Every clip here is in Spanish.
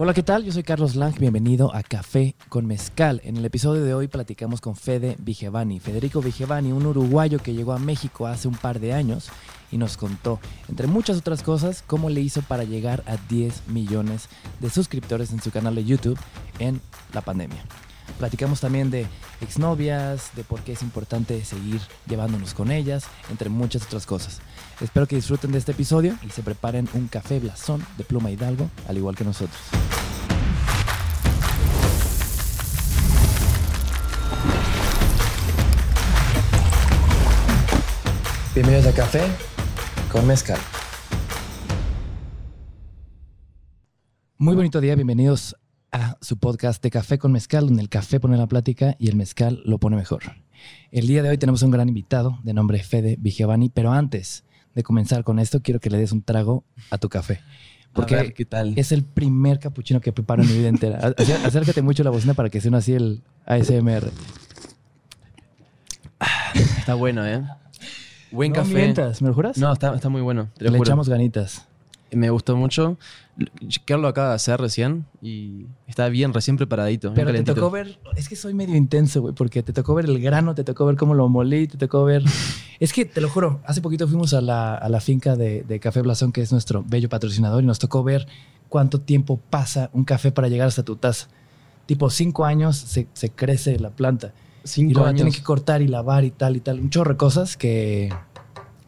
Hola, ¿qué tal? Yo soy Carlos Lang, bienvenido a Café con Mezcal. En el episodio de hoy platicamos con Fede Vigevani. Federico Vigevani, un uruguayo que llegó a México hace un par de años y nos contó, entre muchas otras cosas, cómo le hizo para llegar a 10 millones de suscriptores en su canal de YouTube en la pandemia. Platicamos también de exnovias, de por qué es importante seguir llevándonos con ellas, entre muchas otras cosas. Espero que disfruten de este episodio y se preparen un café blasón de pluma hidalgo, al igual que nosotros. Bienvenidos a Café con Mezcal. Muy bonito día, bienvenidos a su podcast de Café con Mezcal, donde el café pone la plática y el mezcal lo pone mejor. El día de hoy tenemos un gran invitado de nombre Fede Vigevani, pero antes de comenzar con esto, quiero que le des un trago a tu café. Porque ¿qué tal? es el primer capuchino que preparo en mi vida entera. Acé- Acércate mucho a la bocina para que suene así el ASMR. Está bueno, ¿eh? Buen no café. mientas, ¿me lo juras? No, está, está muy bueno. Te lo Le juro. echamos ganitas. Me gustó mucho. Carlos lo acaba de hacer recién y está bien, recién preparadito. Pero te tocó ver, es que soy medio intenso, güey, porque te tocó ver el grano, te tocó ver cómo lo molí, te tocó ver... es que, te lo juro, hace poquito fuimos a la, a la finca de, de Café Blasón, que es nuestro bello patrocinador, y nos tocó ver cuánto tiempo pasa un café para llegar hasta tu taza. Tipo, cinco años se, se crece la planta. y Cinco luego la años. tienen que cortar y lavar y tal y tal. Un chorro de cosas que,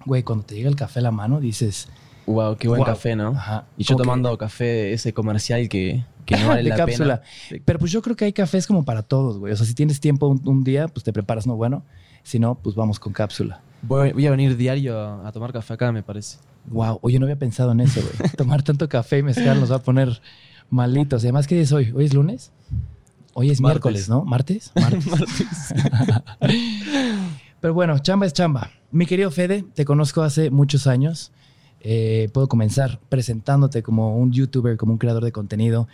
güey, cuando te llega el café a la mano dices... Wow, qué buen Wow. café, ¿no? Ajá. Y yo que- tomando café ese comercial que, que no vale de la cápsula. pena. Pero pues yo creo que hay cafés como para todos, güey. O sea, si tienes tiempo un, un día, pues te preparas no bueno. Si no, pues vamos con cápsula. Voy, voy a venir diario a, a tomar café acá, me parece. Wow, oye, no había pensado en eso, güey. Tomar tanto café y mezcal nos va a poner malitos. Y además, ¿qué día es hoy? ¿Hoy es lunes? Hoy es Martes. miércoles, ¿no? ¿Martes? Martes. Pero bueno, chamba es chamba. Mi querido Fede, te conozco hace muchos años. Eh, puedo comenzar presentándote como un youtuber, como un creador de contenido.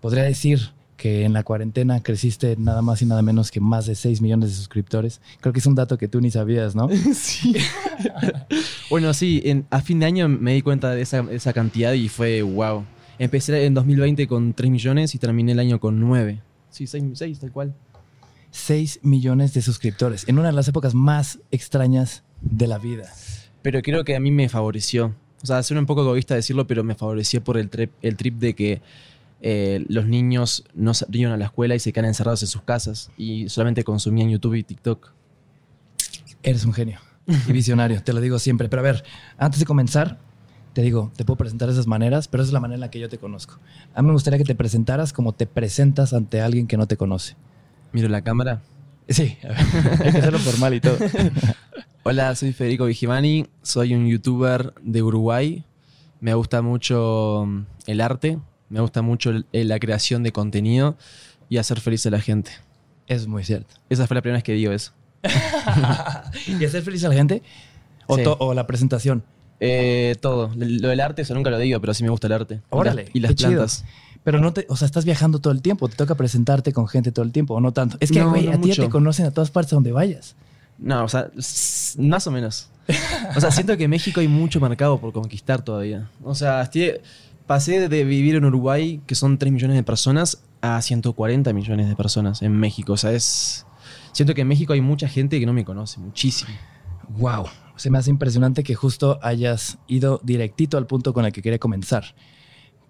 Podría decir que en la cuarentena creciste nada más y nada menos que más de 6 millones de suscriptores. Creo que es un dato que tú ni sabías, ¿no? sí. bueno, sí, en- a fin de año me di cuenta de esa, esa cantidad y fue wow. Empecé en 2020 con 3 millones y terminé el año con 9. Sí, 6, 6 tal cual. 6 millones de suscriptores en una de las épocas más extrañas de la vida. Pero creo que a mí me favoreció. O sea, suena un poco egoísta decirlo, pero me favoreció por el trip, el trip de que eh, los niños no salieron a la escuela y se quedan encerrados en sus casas y solamente consumían YouTube y TikTok. Eres un genio y visionario, te lo digo siempre. Pero a ver, antes de comenzar, te digo, te puedo presentar de esas maneras, pero esa es la manera en la que yo te conozco. A mí me gustaría que te presentaras como te presentas ante alguien que no te conoce. Miro la cámara. Sí, hay que hacerlo formal y todo. Hola, soy Federico Vigimani, soy un youtuber de Uruguay. Me gusta mucho mm, el arte, me gusta mucho el- la creación de contenido y hacer feliz a la gente. Es muy cierto. Esa fue la primera vez que digo eso. ¿Y hacer feliz a la gente? ¿O, Sí. to- o la presentación? Eh, todo. Lo del arte, eso nunca lo digo, pero sí me gusta el arte. Y Órale, las- Y las qué chido. plantas. Pero no te, o sea, estás viajando todo el tiempo, te toca presentarte con gente todo el tiempo, o no tanto. Es que, No, güey, no a ti te conocen a todas partes donde vayas. No, o sea, más o menos. O sea, siento que en México hay mucho mercado por conquistar todavía. O sea, pasé de vivir en Uruguay, que son 3 millones de personas, a 140 millones de personas en México. O sea, es... Siento que en México hay mucha gente que no me conoce, muchísimo. Wow, se me hace impresionante que justo hayas ido directito al punto con el que quería comenzar.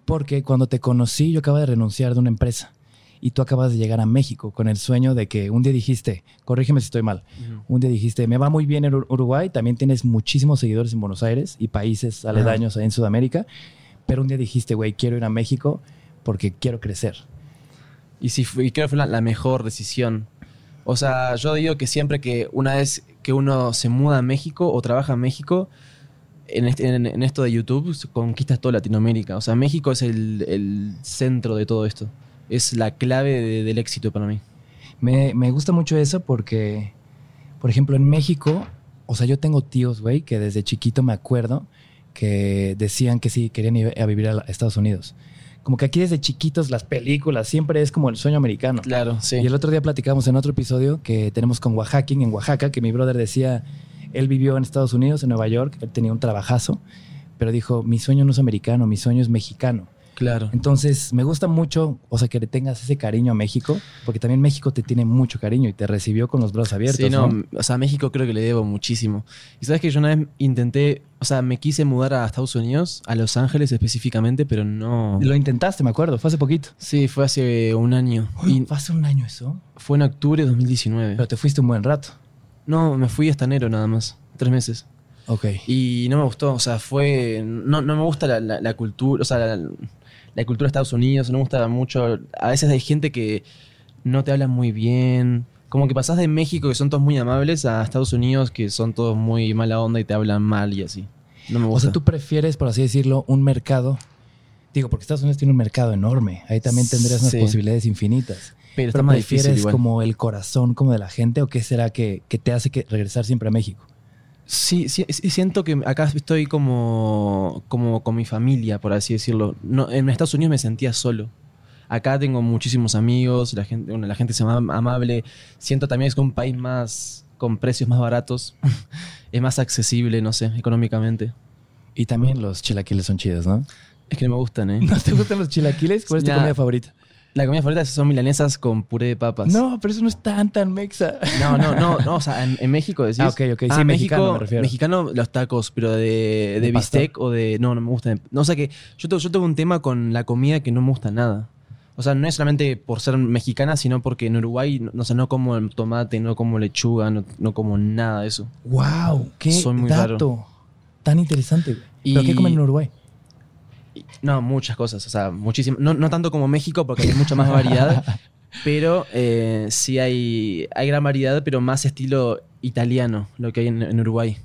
Porque cuando te conocí, yo acababa de renunciar de una empresa y tú acabas de llegar a México con el sueño de que un día dijiste, corrígeme si estoy mal, un día dijiste, me va muy bien en Ur- Uruguay, también tienes muchísimos seguidores en Buenos Aires y países aledaños ahí en Sudamérica, pero un día dijiste, güey, quiero ir a México porque quiero crecer. Y sí, fue- y creo que fue la, la mejor decisión. O sea, yo digo que siempre que una vez que uno se muda a México o trabaja en México, en, este- en- en esto de YouTube, conquistas toda Latinoamérica. O sea, México es el, el centro de todo esto. Es la clave de- del éxito para mí. Me, me gusta mucho eso porque, por ejemplo, en México, o sea, yo tengo tíos, güey, que desde chiquito me acuerdo que decían que sí, querían ir a vivir a Estados Unidos. Como que aquí desde chiquitos las películas siempre es como el sueño americano. Claro, sí. Y el otro día platicamos en otro episodio que tenemos con Oaxaca, en Oaxaca, que mi brother decía, él vivió en Estados Unidos, en Nueva York, él tenía un trabajazo, pero dijo, mi sueño no es americano, mi sueño es mexicano. Claro. Entonces, me gusta mucho, o sea, que le tengas ese cariño a México, porque también México te tiene mucho cariño y te recibió con los brazos abiertos. Sí, no, ¿no? o sea, a México creo que le debo muchísimo. Y sabes que yo una vez intenté, o sea, me quise mudar a Estados Unidos, a Los Ángeles específicamente, pero no. Lo intentaste, me acuerdo, fue hace poquito. Sí, fue hace un año. ¿Fue hace un año eso? fue en octubre de 2019. Pero te fuiste un buen rato. No, me fui hasta enero nada más. Tres meses. Ok. Y no me gustó, o sea, fue. No, no me gusta la, la- la cultura, o sea, la, la cultura de Estados Unidos, no me gusta mucho. A veces hay gente que no te habla muy bien. Como que pasás de México, que son todos muy amables, a Estados Unidos, que son todos muy mala onda y te hablan mal y así. No me O gusta. sea, tú prefieres, por así decirlo, un mercado. Digo, porque Estados Unidos tiene un mercado enorme. Ahí también tendrías unas Sí. posibilidades infinitas. pero está ¿Pero más prefieres como el corazón como de la gente o qué será que, que te hace que regresar siempre a México? Sí, sí, siento que acá estoy como, como con mi familia, por así decirlo. No, en Estados Unidos me sentía solo. Acá tengo muchísimos amigos, la gente, bueno, la gente se ama- amable. Siento también que es un país más con precios más baratos. es más accesible, no sé, económicamente. Y también los chilaquiles son chidos, ¿no? Es que no me gustan, ¿eh? ¿No te gustan los chilaquiles? ¿Cuál es tu comida favorita? La comida favorita son milanesas con puré de papas. No, pero eso no es tan, tan mexa. No, no, no, no, o sea, en, en México decís. Ah, ok, ok, sí, mexicano me refiero. Mexicano, los tacos, pero de, de, ¿De bistec o de. No, no me gusta. No, o sea que yo, tengo- yo tengo un tema con la comida que no me gusta nada. O sea, no es solamente por ser mexicana, sino porque en Uruguay, no, o sea, no como el tomate, no como lechuga, no, no como nada de eso. ¡Wow! ¡Qué Soy muy dato! Tan interesante. Y- ¿Pero qué comen en Uruguay? No, muchas cosas, o sea, muchísimas. No, no tanto como México, porque hay mucha más variedad, pero eh, sí hay, hay gran variedad, pero más estilo italiano, lo que hay en, en Uruguay.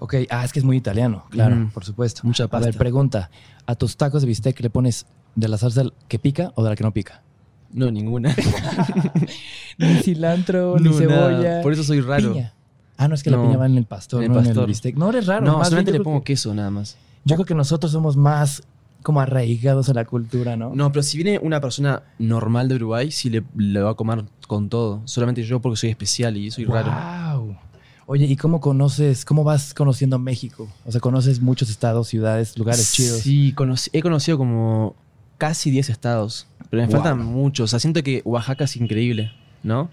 Ok, ah, es que es muy italiano, claro, Mm. por supuesto. Mucha A ver, pasta. pregunta. ¿A tus tacos de bistec le pones de la salsa que pica o de la que no pica? No, ninguna. Ni cilantro, ni No, nada. cebolla. Por eso soy raro. Piña. Ah, no, es que la No, piña va en el pastor, en el no en el pastor. bistec. No, eres raro. No, más solamente le pongo que- queso nada más. Yo creo que nosotros somos más como arraigados a la cultura, ¿no? No, pero si viene una persona normal de Uruguay, sí le, le va a comer con todo. Solamente yo porque soy especial y soy raro. Wow. Oye, ¿y cómo conoces, cómo vas conociendo México? O sea, conoces muchos estados, ciudades, lugares chidos. Sí, he conocido como casi 10 estados. Pero me Wow. faltan muchos. O sea, siento que Oaxaca es increíble, ¿no?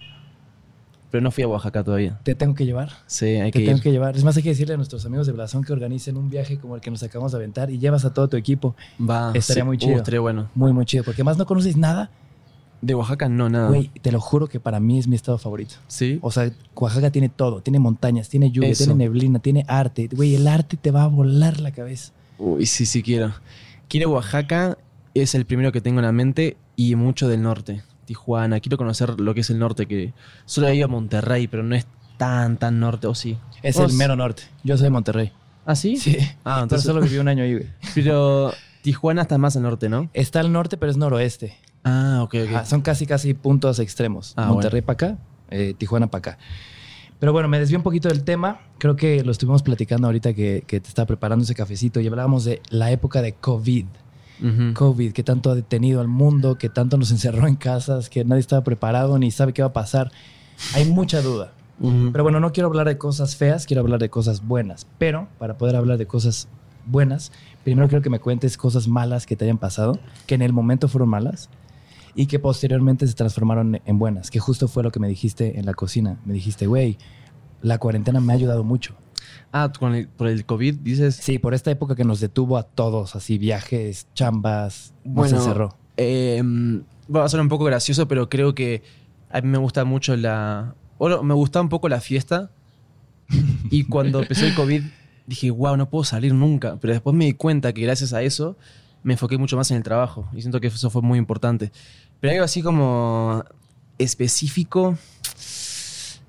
Pero no fui a Oaxaca todavía. Te tengo que llevar. Sí, hay Te que tengo ir. que llevar. Es más, hay que decirle a nuestros amigos de Blasón que organicen un viaje como el que nos acabamos de aventar y llevas a todo tu equipo. Va. Estaría sí. muy Uh, chido. estaría bueno. Muy, muy chido. Porque más no conoces nada. De Oaxaca no, nada. Güey, te lo juro que para mí es mi estado favorito. Sí. O sea, Oaxaca tiene todo. Tiene montañas, tiene lluvia, Eso. tiene neblina, tiene arte. Güey, el arte te va a volar la cabeza. Uy, sí, sí quiero. Quiero Oaxaca, es el primero que tengo en la mente, y mucho del norte. Tijuana, quiero conocer lo que es el norte, que solo he ido a Monterrey, pero no es tan, tan norte, ¿o sí? Es ¿Vos? el mero norte. Yo soy de Monterrey. ¿Ah, sí? Sí. Ah, Pero entonces... solo viví un año ahí, güey. Pero Tijuana está más al norte, ¿no? Está al norte, pero es noroeste. Ah, ok, ok. Son casi, casi puntos extremos. Ah, Monterrey para acá, eh, Tijuana para acá. Pero bueno, me desvió un poquito del tema. Creo que lo estuvimos platicando ahorita que, que te estaba preparando ese cafecito y hablábamos de la época de COVID. COVID, que tanto ha detenido al mundo, que tanto nos encerró en casas, que nadie estaba preparado ni sabe qué va a pasar. Hay mucha duda. Pero bueno, no quiero hablar de cosas feas, quiero hablar de cosas buenas. Pero para poder hablar de cosas buenas, primero quiero que me cuentes cosas malas que te hayan pasado, que en el momento fueron malas y que posteriormente se transformaron en buenas, que justo fue lo que me dijiste en la cocina. Me dijiste, güey, la cuarentena me ha ayudado mucho. Ah, con el- por el COVID dices... Sí, por esta época que nos detuvo a todos, así viajes, chambas, nos Bueno, encerró. Eh, va a ser un poco gracioso, pero creo que a mí me gusta mucho la. Bueno, me gustaba un poco la fiesta. Y cuando empezó el COVID, dije, wow, no puedo salir nunca. Pero después me di cuenta que gracias a eso me enfoqué mucho más en el trabajo. Y siento que eso fue muy importante. Pero algo así como específico.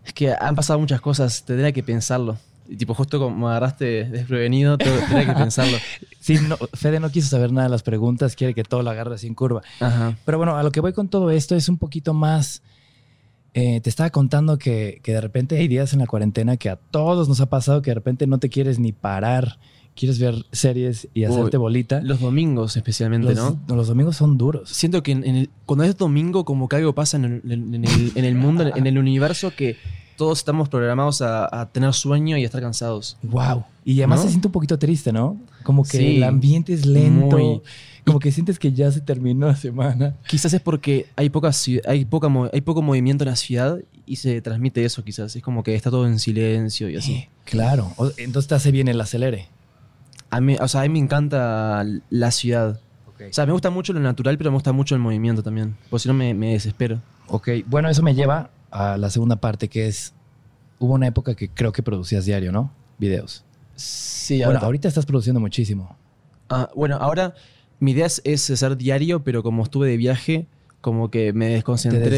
Es que han pasado muchas cosas, tendría que pensarlo. Y tipo, justo como agarraste desprevenido, te- tendría que pensarlo. Sí, no, Fede no quiso saber nada de las preguntas, quiere que todo lo agarre en curva. Ajá. Pero bueno, a lo que voy con todo esto es un poquito más. eh, te estaba contando que, que de repente hay días en la cuarentena que a todos nos ha pasado que de repente no te quieres ni parar, quieres ver series y hacerte Uy, bolita. Los domingos especialmente, Los, ¿no? los domingos son duros. Siento que en- en el- cuando es domingo, como que algo pasa en el, en- en el- en el mundo, en el universo, que todos estamos programados a, a tener sueño y a estar cansados. Wow. Y además ¿No? se siente un poquito triste, ¿no? Como que Sí, el ambiente es lento. muy. Como que sientes que ya se terminó la semana. Quizás es porque hay, poca, hay, poca, hay poco movimiento en la ciudad y se transmite eso quizás. Es como que está todo en silencio y así. Claro. O- Entonces te hace bien el acelere. A mí, o sea, a mí me encanta la ciudad. O sea, me gusta mucho lo natural, pero me gusta mucho el movimiento también. Porque si no me, me desespero. Ok, bueno, eso me lleva a la segunda parte que es, hubo una época que creo que producías diario, ¿no? Videos. Sí, Bueno, ahorita estás produciendo muchísimo. Ah, bueno, ahora mi idea es, es hacer diario, pero como estuve de viaje, como que me desconcentré Te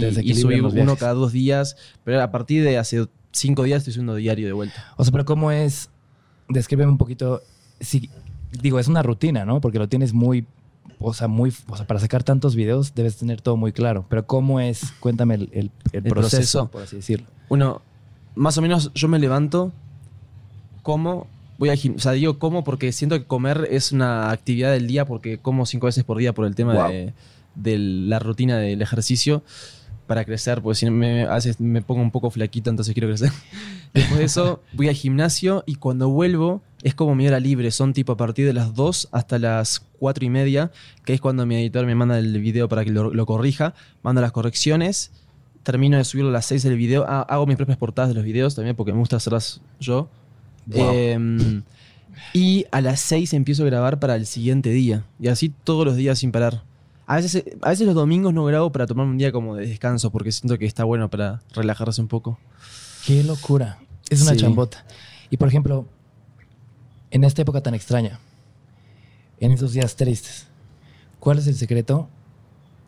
des- te y, subí uno cada dos días. Pero a partir de hace cinco días estoy subiendo diario de vuelta. O sea, pero ¿cómo es? Descríbeme un poquito. Si, digo, es una rutina, ¿no? Porque lo tienes muy. O sea, muy. O sea, para sacar tantos videos debes tener todo muy claro. Pero ¿cómo es? Cuéntame el, el- el proceso, proceso. por así decirlo. Bueno, más o menos yo me levanto, como, voy gimnasio. O sea, digo como porque siento que comer es una actividad del día porque como cinco veces por día por el tema Wow. de, de la rutina del ejercicio para crecer, porque si me, a veces me pongo un poco flaquito, entonces quiero crecer. Después de eso, voy al gimnasio y cuando vuelvo es como mi hora libre. Son tipo a partir de las 2 hasta las 4 y media, que es cuando mi editor me manda el video para que lo, lo corrija, manda las correcciones, termino de subirlo a las 6 del video, Ah, hago mis propias portadas de los videos también porque me gusta hacerlas yo. Wow. Em, y a las 6 empiezo a grabar para el siguiente día. Y así todos los días sin parar. A veces, a veces los domingos no grabo para tomar un día como de descanso porque siento que está bueno para relajarse un poco. Qué locura. Es una Sí. chambota. Y por ejemplo, en esta época tan extraña, en esos días tristes, ¿cuál es el secreto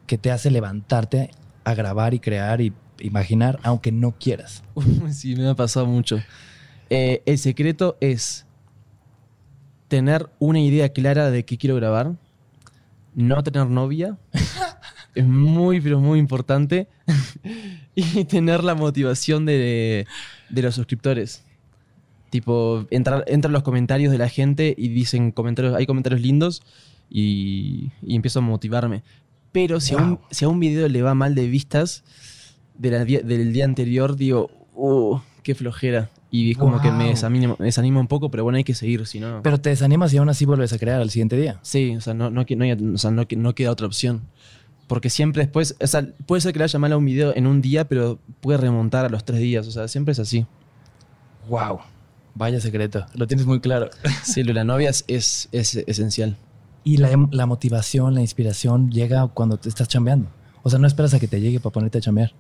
que te hace levantarte a grabar y crear y imaginar aunque no quieras? sí, me ha pasado mucho. Eh, el secreto es tener una idea clara de qué quiero grabar, no tener novia, es muy, pero muy importante, y tener la motivación de, de los suscriptores. Tipo, entran los comentarios de la gente y dicen comentarios, hay comentarios lindos y, y empiezo a motivarme. Pero si, a un, si a un video le va mal de vistas de la del día anterior, digo, uh, qué flojera. Y es como que me desanima, me desanima un poco, pero bueno, hay que seguir, si no... Pero te desanimas y aún así vuelves a crear al siguiente día. Sí, o sea, no, no, no hay- o sea, no, no queda otra opción. Porque siempre después, o sea, puede ser que le haya mal a un video en un día, pero puede remontar a los tres días. O sea, siempre es así. Wow. Vaya secreto. Lo tienes muy claro. Sí, la novia es, es, es esencial. Y la, la motivación, la inspiración llega cuando te estás chambeando. O sea, no esperas a que te llegue para ponerte a chambear.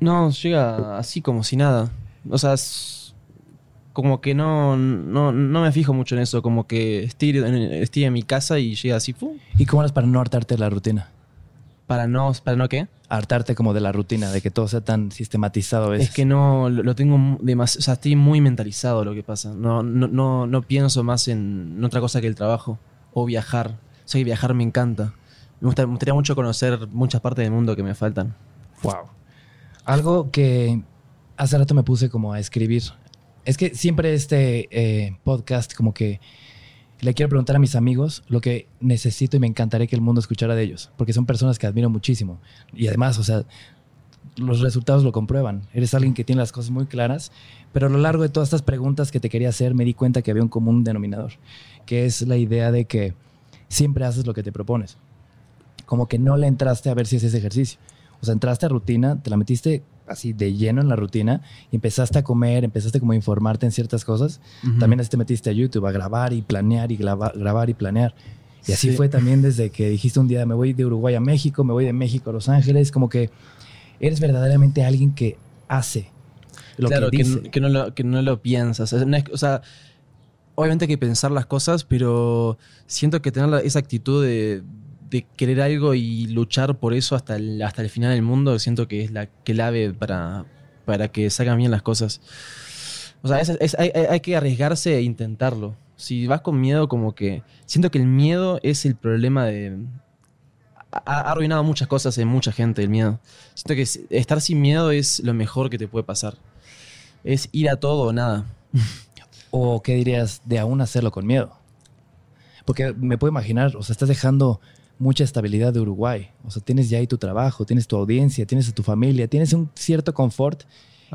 No, llega así como si nada. O sea, es como que no, no, no me fijo mucho en eso. Como que estoy en, estoy en mi casa y llega así, ¡fu! ¿Y cómo eres para no hartarte de la rutina? Para no, para no qué. Hartarte como de la rutina, de que todo sea tan sistematizado veces. Es que no, lo, lo tengo demasiado, o sea, estoy muy mentalizado lo que pasa. No, no, no, no pienso más en, en otra cosa que el trabajo o viajar. O sea, que viajar me encanta. Me, gusta- me gustaría mucho conocer muchas partes del mundo que me faltan. Wow. Algo que hace rato me puse como a escribir. Es que siempre este eh, podcast como que le quiero preguntar a mis amigos lo que necesito y me encantaría que el mundo escuchara de ellos, porque son personas que admiro muchísimo. Y además, o sea, los resultados lo comprueban. Eres alguien que tiene las cosas muy claras, pero a lo largo de todas estas preguntas que te quería hacer me di cuenta que había un común denominador, que es la idea de que siempre haces lo que te propones. Como que no le entraste a ver si es ese ejercicio. O sea, entraste a rutina, te la metiste así de lleno en la rutina y empezaste a comer, empezaste como a informarte en ciertas cosas. También así te metiste a YouTube a grabar y planear y graba- grabar y planear. Y así Sí. fue también desde que dijiste un día, me voy de Uruguay a México, me voy de México a Los Ángeles, como que eres verdaderamente alguien que hace lo claro, que que, dice. n- que no lo, que no lo piensas. O sea, obviamente hay que pensar las cosas, pero siento que tener esa actitud de, de querer algo y luchar por eso hasta el, hasta el final del mundo, siento que es la clave para, para que salgan bien las cosas. O sea, hay, hay- que arriesgarse e intentarlo. Si vas con miedo, como que... Siento que el miedo es el problema de... Ha, ha arruinado muchas cosas en mucha gente, el miedo. Siento que estar sin miedo es lo mejor que te puede pasar. Es ir a todo o nada. ¿O qué dirías de aún hacerlo con miedo? Porque me puedo imaginar, o sea, estás dejando mucha estabilidad de Uruguay. O sea, tienes ya ahí tu trabajo, tienes tu audiencia, tienes a tu familia, tienes un cierto confort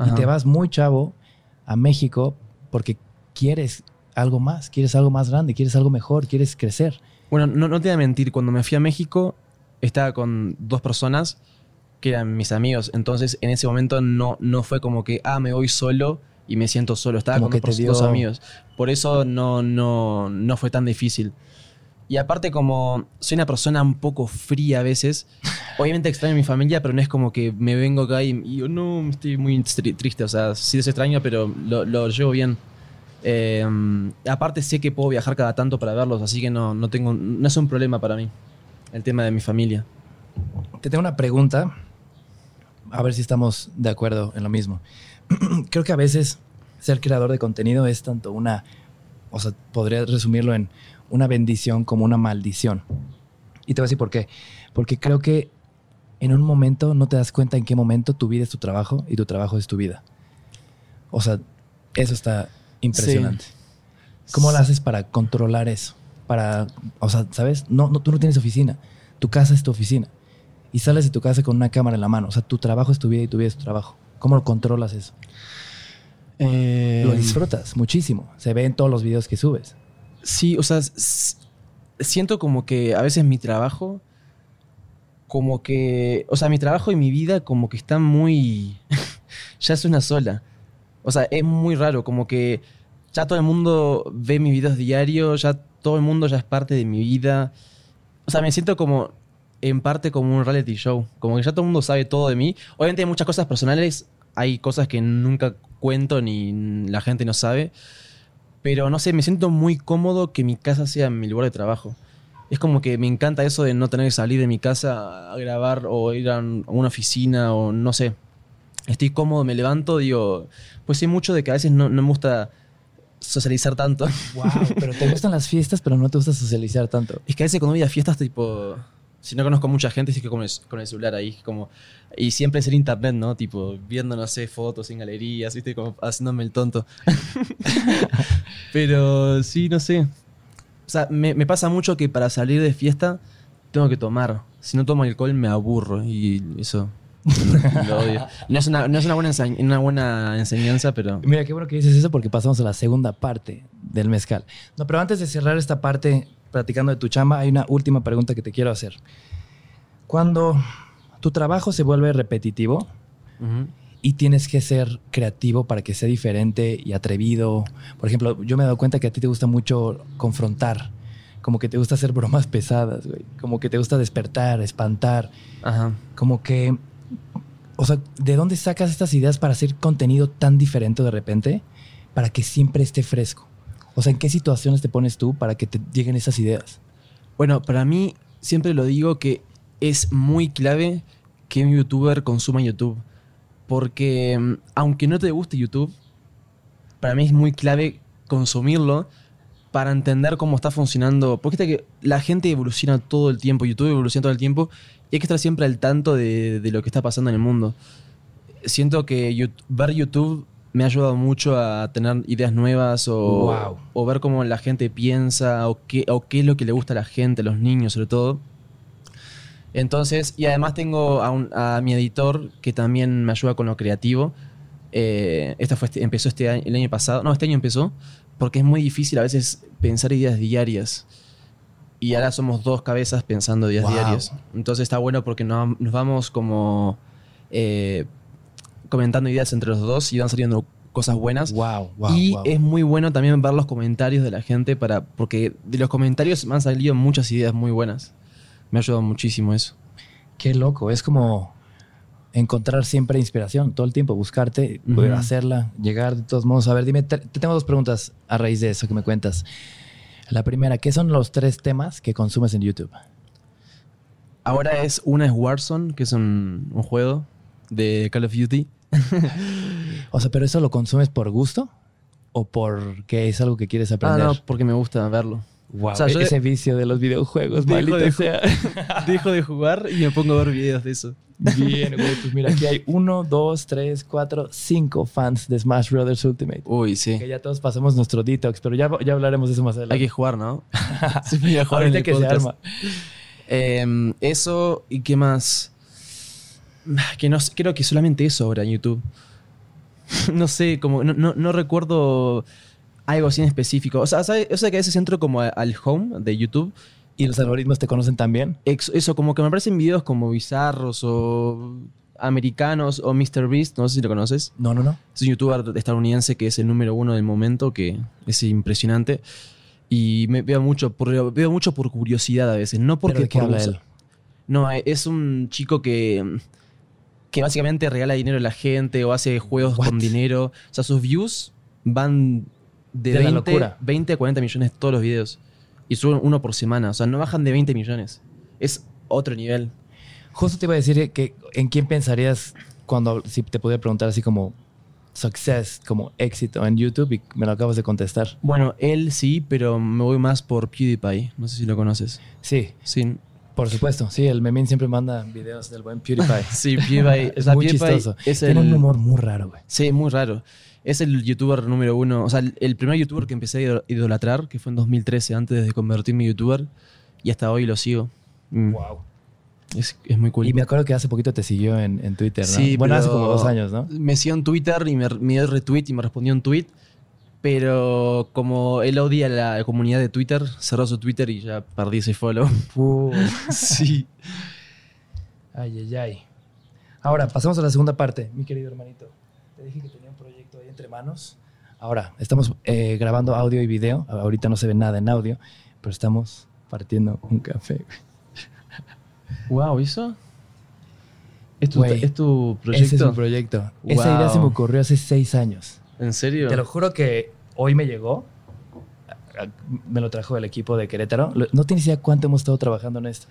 y te vas muy chavo a México porque quieres algo más, quieres algo más grande, quieres algo mejor, quieres crecer. Bueno, no, no te voy a mentir, cuando me fui a México estaba con dos personas que eran mis amigos, entonces en ese momento no, no fue como que, ah, me voy solo y me siento solo, estaba Como con que dos, dos amigos. Por eso no, no, no fue tan difícil. Y aparte como soy una persona un poco fría a veces, obviamente extraño a mi familia, pero no es como que me vengo acá y, yo no, estoy muy tri- triste, o sea, sí es extraño, pero lo, lo llevo bien. Eh, aparte sé que puedo viajar cada tanto para verlos, así que no, no, tengo, no es un problema para mí el tema de mi familia. Te tengo una pregunta, a ver si estamos de acuerdo en lo mismo. Creo que a veces ser creador de contenido es tanto una, o sea, podría resumirlo en una bendición como una maldición. Y te voy a decir por qué. Porque creo que en un momento no te das cuenta en qué momento tu vida es tu trabajo y tu trabajo es tu vida. O sea, eso está impresionante. ¿Cómo lo haces para controlar eso? Para, o sea, ¿sabes? No, no, tú no tienes oficina. Tu casa es tu oficina. Y sales de tu casa con una cámara en la mano. O sea, tu trabajo es tu vida y tu vida es tu trabajo. ¿Cómo lo controlas eso? Eh, Lo disfrutas muchísimo. Se ve en todos los videos que subes. Sí, o sea, siento como que a veces mi trabajo, como que, o sea, mi trabajo y mi vida como que están muy, ya es una sola. O sea, es muy raro, como que ya todo el mundo ve mis videos diarios, ya todo el mundo ya es parte de mi vida. O sea, me siento como, en parte como un reality show, como que ya todo el mundo sabe todo de mí. Obviamente hay muchas cosas personales, hay cosas que nunca cuento ni la gente no sabe. Pero no sé, me siento muy cómodo que mi casa sea mi lugar de trabajo. Es como que me encanta eso de no tener que salir de mi casa a grabar o ir a un- a una oficina o no sé. Estoy cómodo, me levanto, digo, pues sé mucho de que a veces no, no me gusta socializar tanto. Wow, pero te gustan las fiestas, pero no te gusta socializar tanto. Es que a veces cuando voy a fiestas, tipo, si no conozco mucha gente, estoy con el, con el celular ahí, como, y siempre es el internet, ¿no? Tipo, viendo, no sé, fotos en galerías, ¿viste? Como haciéndome el tonto. Pero sí, no sé. O sea, me, me pasa mucho que para salir de fiesta tengo que tomar. Si no tomo alcohol me aburro y eso lo odio. No es una, no es una, buena, una buena enseñanza, pero... Mira, qué bueno que dices eso porque pasamos a la segunda parte del mezcal. No, pero antes de cerrar esta parte platicando de tu chamba, hay una última pregunta que te quiero hacer. Cuando tu trabajo se vuelve repetitivo y tienes que ser creativo para que sea diferente y atrevido, por ejemplo, yo me he dado cuenta que a ti te gusta mucho confrontar, como que te gusta hacer bromas pesadas, güey, como que te gusta despertar, espantar, Ajá. como que, o sea, ¿de dónde sacas estas ideas para hacer contenido tan diferente de repente para que siempre esté fresco? O sea, ¿en qué situaciones te pones tú para que te lleguen esas ideas? Bueno, para mí siempre lo digo que es muy clave que un youtuber consuma YouTube. Porque mm, aunque no te guste YouTube, para mí es muy clave consumirlo para entender cómo está funcionando. Porque la gente evoluciona todo el tiempo, YouTube evoluciona todo el tiempo y hay que estar siempre al tanto de, lo que está pasando en el mundo. Siento que ver YouTube me ha ayudado mucho a tener ideas nuevas o, Wow. o ver cómo la gente piensa o qué, o qué es lo que le gusta a la gente, a los niños sobre todo. Entonces, y además tengo a, un- a mi editor que también me ayuda con lo creativo. Eh, esta fue este- empezó este año, el año pasado. No, este año empezó porque es muy difícil a veces pensar ideas diarias. Y ahora somos dos cabezas pensando ideas Wow. diarias. Entonces está bueno porque no- nos vamos como eh, comentando ideas entre los dos y van saliendo cosas buenas. Wow, wow, y wow. es muy bueno también ver los comentarios de la gente para porque de los comentarios me han salido muchas ideas muy buenas. Me ha ayudado muchísimo eso. Qué loco, es como encontrar siempre inspiración todo el tiempo, buscarte, poder hacerla, llegar de todos modos. A ver, dime, te, te tengo dos preguntas a raíz de eso que me cuentas. La primera, ¿qué son los tres temas que consumes en YouTube? Ahora es una es Warzone, que es un, un juego de Call of Duty. O sea, ¿pero eso lo consumes por gusto? ¿O porque es algo que quieres Ah, aprender? no, porque me gusta verlo. Wow, O sea, yo- ese vicio de los videojuegos, Dejo de- sea. Dejo de jugar y me pongo a ver videos de eso. Bien, güey, pues mira, aquí hay uno, dos, tres, cuatro, cinco fans de Smash Brothers Ultimate. Uy, sí. Que ya todos pasamos nuestro detox, pero ya, ya hablaremos de eso más adelante. Hay que jugar, ¿no? Sí, voy a jugar en Ahorita el que se arma. Em, eso y qué más. Que no creo que solamente eso ahora en YouTube. no sé, como no, no, no recuerdo algo así en específico. O sea, ¿sabes? O sea que a veces entro como a- al home de YouTube ¿Y los algoritmos te conocen también? eso, como que me aparecen videos como bizarros o americanos o MrBeast, no sé si lo conoces. No, no, no. Es un youtuber estadounidense que es el número uno del momento, que es impresionante. Y me veo mucho por, veo mucho por curiosidad a veces, no porque ¿Pero de qué por habla él? No, es un chico que, que básicamente regala dinero a la gente o hace juegos What? con dinero. O sea, sus views van de, De la 20, locura. 20 a 40 millones todos los videos. Y suben uno por semana. O sea, no bajan de 20 millones. Es otro nivel. Justo te iba a decir que en quién pensarías cuando, si te pudiera preguntar así como success, como éxito en YouTube y me lo acabas de contestar. Bueno, él sí, pero me voy más por PewDiePie. No sé si lo conoces. Sí, Sí, por supuesto. Sí, el Memín siempre manda videos del buen PewDiePie. sí PewDiePie. es o sea, muy PewDiePie chistoso. Es Tiene el, un humor muy raro, güey. Sí, muy raro. Es el youtuber número uno. O sea, el, el primer youtuber que empecé a ido- idolatrar, que fue en 2013, antes de convertirme en youtuber. Y hasta hoy lo sigo. Mm, Wow. Es, es muy cool. Y me acuerdo que hace poquito te siguió en, en Twitter, ¿no? Sí, bueno, hace como dos años, ¿no? Me siguió en Twitter y me, me dio retweet y me respondió un tweet. Pero como él odia la comunidad de Twitter, cerró su Twitter y ya perdí ese follow. sí. Ay, ay, ay. Ahora, pasamos a la segunda parte, mi querido hermanito. Te dije que tenía un proyecto ahí entre manos. Ahora, estamos eh, grabando audio y video. Ahorita no se ve nada en audio, pero estamos partiendo un café. Wow, ¿eso? ¿Es tu, Güey, es tu proyecto? Ese es un proyecto. Esa idea se me ocurrió hace seis años. ¿En serio? Te lo juro que hoy me llegó. Me lo trajo el equipo de Querétaro. No tienes idea cuánto hemos estado trabajando en esto.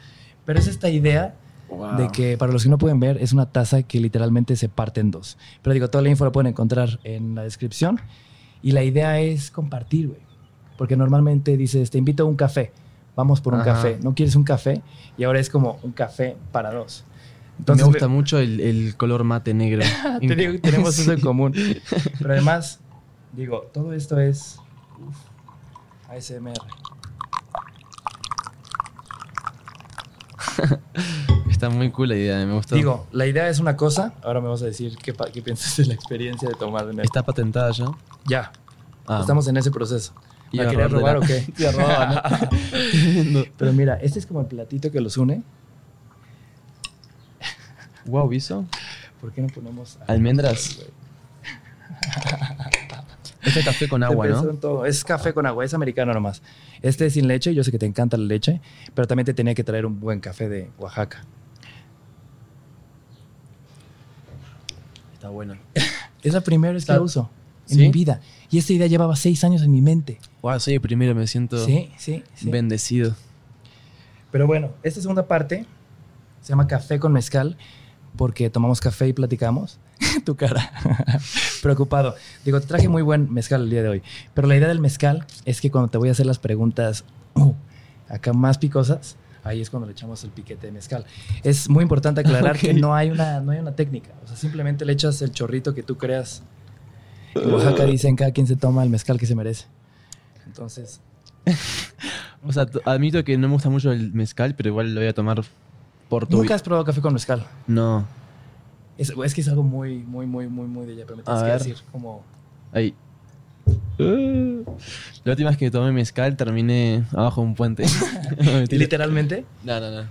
Pero es esta idea Wow. de que, para los que no pueden ver, es una taza que literalmente se parte en dos. Pero digo, toda la info la pueden encontrar en la descripción. Y la idea es compartir, güey. Porque normalmente dices, te invito a un café. Vamos por un Ajá. café. ¿No quieres un café? Y ahora es como un café para dos. me gusta mucho el, el color mate negro. te digo, tenemos eso en Sí. común. Pero además, digo, todo esto es uf, ASMR. Está muy cool la idea, me gustó. Digo, la idea es una cosa. Ahora me vas a decir qué, piensas de la experiencia de tomar esto. ¿Está patentada ya? Ya, Ah. estamos en ese proceso. ¿Me Iba a querías robar o qué? Te iba a robar, ¿no? Pero mira, este es como el platito que los une. wow, ¿viso? ¿Por qué no ponemos Almendras. güey? Este café con agua, ¿no? Es café con agua, es americano nomás. Este es sin leche, yo sé que te encanta la leche, pero también te tenía que traer un buen café de Oaxaca. Está bueno. Es la primera vez que lo uso en ¿Sí? mi vida. Y esta idea llevaba seis años en mi mente. Wow, soy el primero, me siento sí, sí. bendecido. Pero bueno, esta segunda parte se llama Café con Mezcal, porque tomamos café y platicamos. tu cara. Preocupado. Digo, te traje muy buen mezcal el día de hoy. Pero la idea del mezcal es que cuando te voy a hacer las preguntas uh, acá más picosas, ahí es cuando le echamos el piquete de mezcal. Es muy importante aclarar que no hay, una, no hay una técnica. O sea, simplemente le echas el chorrito que tú creas. En Oaxaca dicen cada quien se toma el mezcal que se merece. Entonces, O sea, admito que no me gusta mucho el mezcal, pero igual lo voy a tomar por tu... ¿nunca has probado café con mezcal? No. Es, es que es algo muy, muy, muy, muy, muy de ella, pero me tienes A que ver. decir como... Ahí. La última vez que tomé mezcal terminé abajo de un puente. No. Literalmente. No, no, no.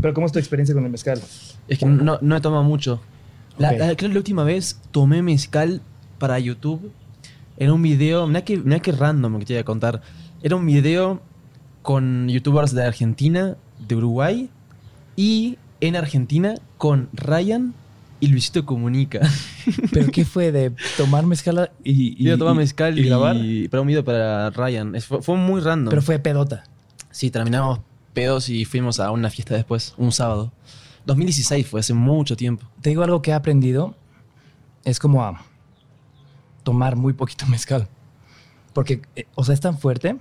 Pero ¿cómo es tu experiencia con el mezcal? Es que no, no he tomado mucho. La, la- creo que la última vez tomé mezcal para YouTube. Era un video, mira que, mirá que random que te voy a contar. Era un video con youtubers de Argentina, de Uruguay y en Argentina con Ryan y Luisito Comunica. ¿Pero qué fue de tomar mezcal y... y Iba a tomar y- mezcal y grabar? para un video para Ryan. Es- fue, fue muy random. Pero fue pedota. Sí, terminamos pedos y fuimos a una fiesta después, un sábado. 2016 fue, hace mucho tiempo. Te digo algo que he aprendido. Es como a tomar muy poquito mezcal. Porque, eh, o sea, es tan fuerte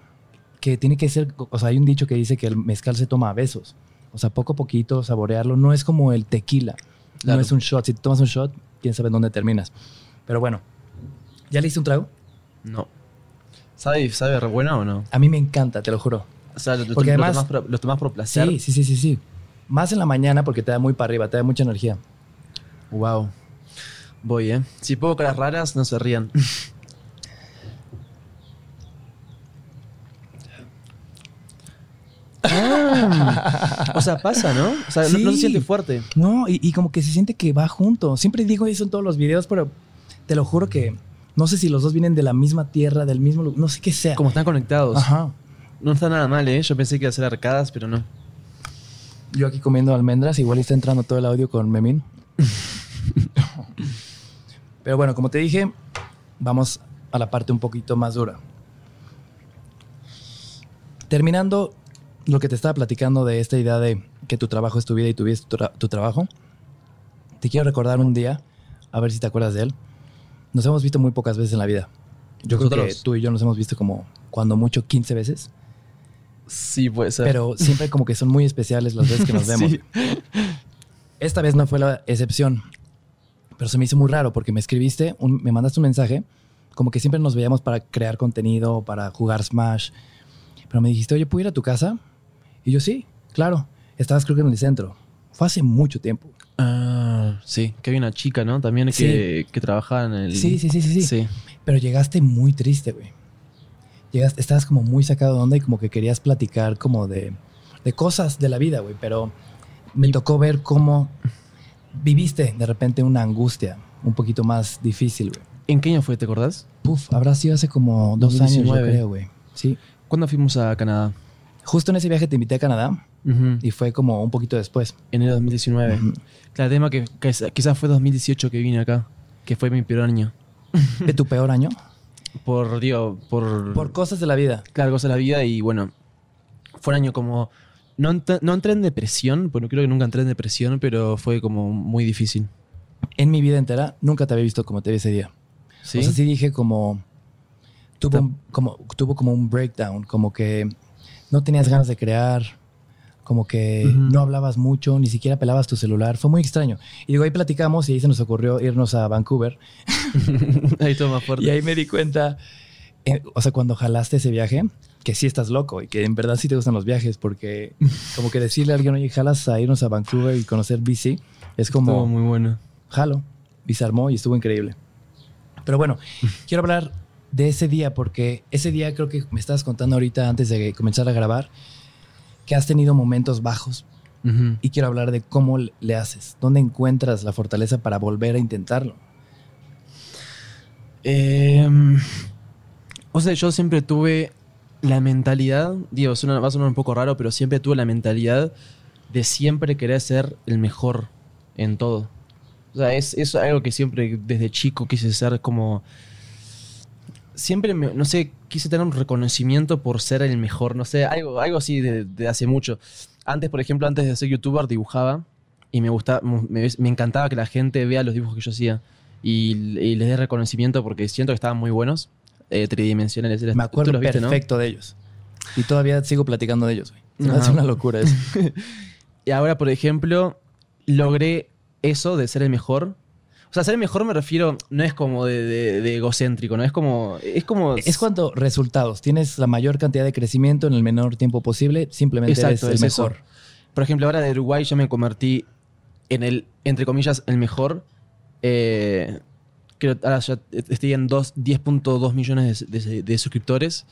que tiene que ser... O sea, hay un dicho que dice que el mezcal se toma a besos. O sea, poco a poquito, saborearlo. No es como el tequila. Claro. No es un shot. Si te tomas un shot, quién sabe dónde terminas. Pero bueno. ¿Ya le hice un trago? No. ¿Sabe, sabe re bueno o no? A mí me encanta, te lo juro. O sea, lo, Porque lo además- tomás por, lo tomás por placer. Sí, sí, sí, sí, sí. Más en la mañana porque te da muy para arriba, te da mucha energía. Wow. Voy, ¿eh? Si pongo caras raras, no se rían. Ah, o sea, pasa, ¿no? O sea, no- no, se siente fuerte. No, y, y como que se siente que va junto. Siempre digo eso en todos los videos, pero te lo juro que no sé si los dos vienen de la misma tierra, del mismo lugar, no sé qué sea. Como están conectados. Ajá. No está nada mal, ¿eh? Yo pensé que iba a ser arcadas, pero no. Yo aquí comiendo almendras, igual está entrando todo el audio con Memín. Pero bueno, como te dije, vamos a la parte un poquito más dura. Terminando lo que te estaba platicando de esta idea de que tu trabajo es tu vida y tu vida es tu, tra- tu trabajo, te quiero recordar un día, a ver si te acuerdas de él. Nos hemos visto muy pocas veces en la vida. Yo creo que tú y yo nos hemos visto como, cuando mucho, 15 veces. Sí, puede ser. Pero siempre como que son muy especiales las veces que nos vemos. Sí. Esta vez no fue la excepción, pero se me hizo muy raro porque me escribiste, un- me mandaste un mensaje, como que siempre nos veíamos para crear contenido, para jugar Smash, pero me dijiste, oye, ¿puedo ir a tu casa? Y yo, sí, claro, estabas creo que en el centro. Fue hace mucho tiempo. Ah, sí, que había una chica, ¿no? También que, que trabajaba en el. Sí, sí, sí, sí, sí. Sí. Pero llegaste muy triste, güey. Llegaste, estabas como muy sacado de onda y como que querías platicar como de, de cosas de la vida, güey. Pero me tocó ver cómo viviste de repente una angustia un poquito más difícil, güey. ¿En qué año fue, te acordás? Puf, habrá sido hace como dos años, yo 2019. creo, güey. Sí. ¿Cuándo fuimos a Canadá? Justo en ese viaje te invité a Canadá y fue como un poquito después. Enero de 2019. Ujú. Claro, el tema que, que quizás fue 2018 que vine acá, que fue mi peor año. ¿De tu peor año? Por, digo, por... Por cosas de la vida. Claro, cosas de la vida y bueno, fue un año como... No, no entré en depresión, bueno, creo que nunca entré en depresión, pero fue como muy difícil. En mi vida entera nunca te había visto como te vi ese día. ¿Sí? O sea, sí dije como tuvo, un, como tuvo como un breakdown, como que no tenías ganas de crear, como que no hablabas mucho, ni siquiera pelabas tu celular. Fue muy extraño. Y digo, ahí platicamos y ahí se nos ocurrió irnos a Vancouver. Ahí más fuerte. Y ahí me di cuenta, eh, o sea, cuando jalaste ese viaje, que sí estás loco y que en verdad sí te gustan los viajes, porque como que decirle a alguien, oye, jalas a irnos a Vancouver y conocer BC, es como Estuvo muy bueno. jalo. Y se armó y estuvo increíble. Pero bueno, quiero hablar de ese día porque ese día creo que me estabas contando ahorita antes de comenzar a grabar que has tenido momentos bajos y quiero hablar de cómo le haces, dónde encuentras la fortaleza para volver a intentarlo. Em, o sea, yo siempre tuve la mentalidad, digo, suena, va a sonar un poco raro, pero siempre tuve la mentalidad de siempre querer ser el mejor en todo. O sea, es, es algo que siempre desde chico quise ser como... Siempre, me- no sé, quise tener un reconocimiento por ser el mejor, no sé, algo, algo así de, de hace mucho. Antes, por ejemplo, antes de ser youtuber, dibujaba y me gustaba, me, me encantaba que la gente vea los dibujos que yo hacía y, y les dé reconocimiento porque siento que estaban muy buenos, eh, tridimensionales. Me acuerdo viste, ¿no? perfecto de ellos. Y todavía sigo platicando de ellos. güey. Hace una locura eso. Y ahora, por ejemplo, logré eso de ser el mejor. O sea, ser mejor me refiero, no es como de, de- de egocéntrico, ¿no? Es como. Es como. es cuando resultados, tienes la mayor cantidad de crecimiento en el menor tiempo posible, simplemente Exacto, eres el es eso. mejor. Por ejemplo, ahora de Uruguay yo me convertí en el, entre comillas, el mejor. Eh, creo ahora ya estoy en dos- 10.2 millones de, de- de suscriptores.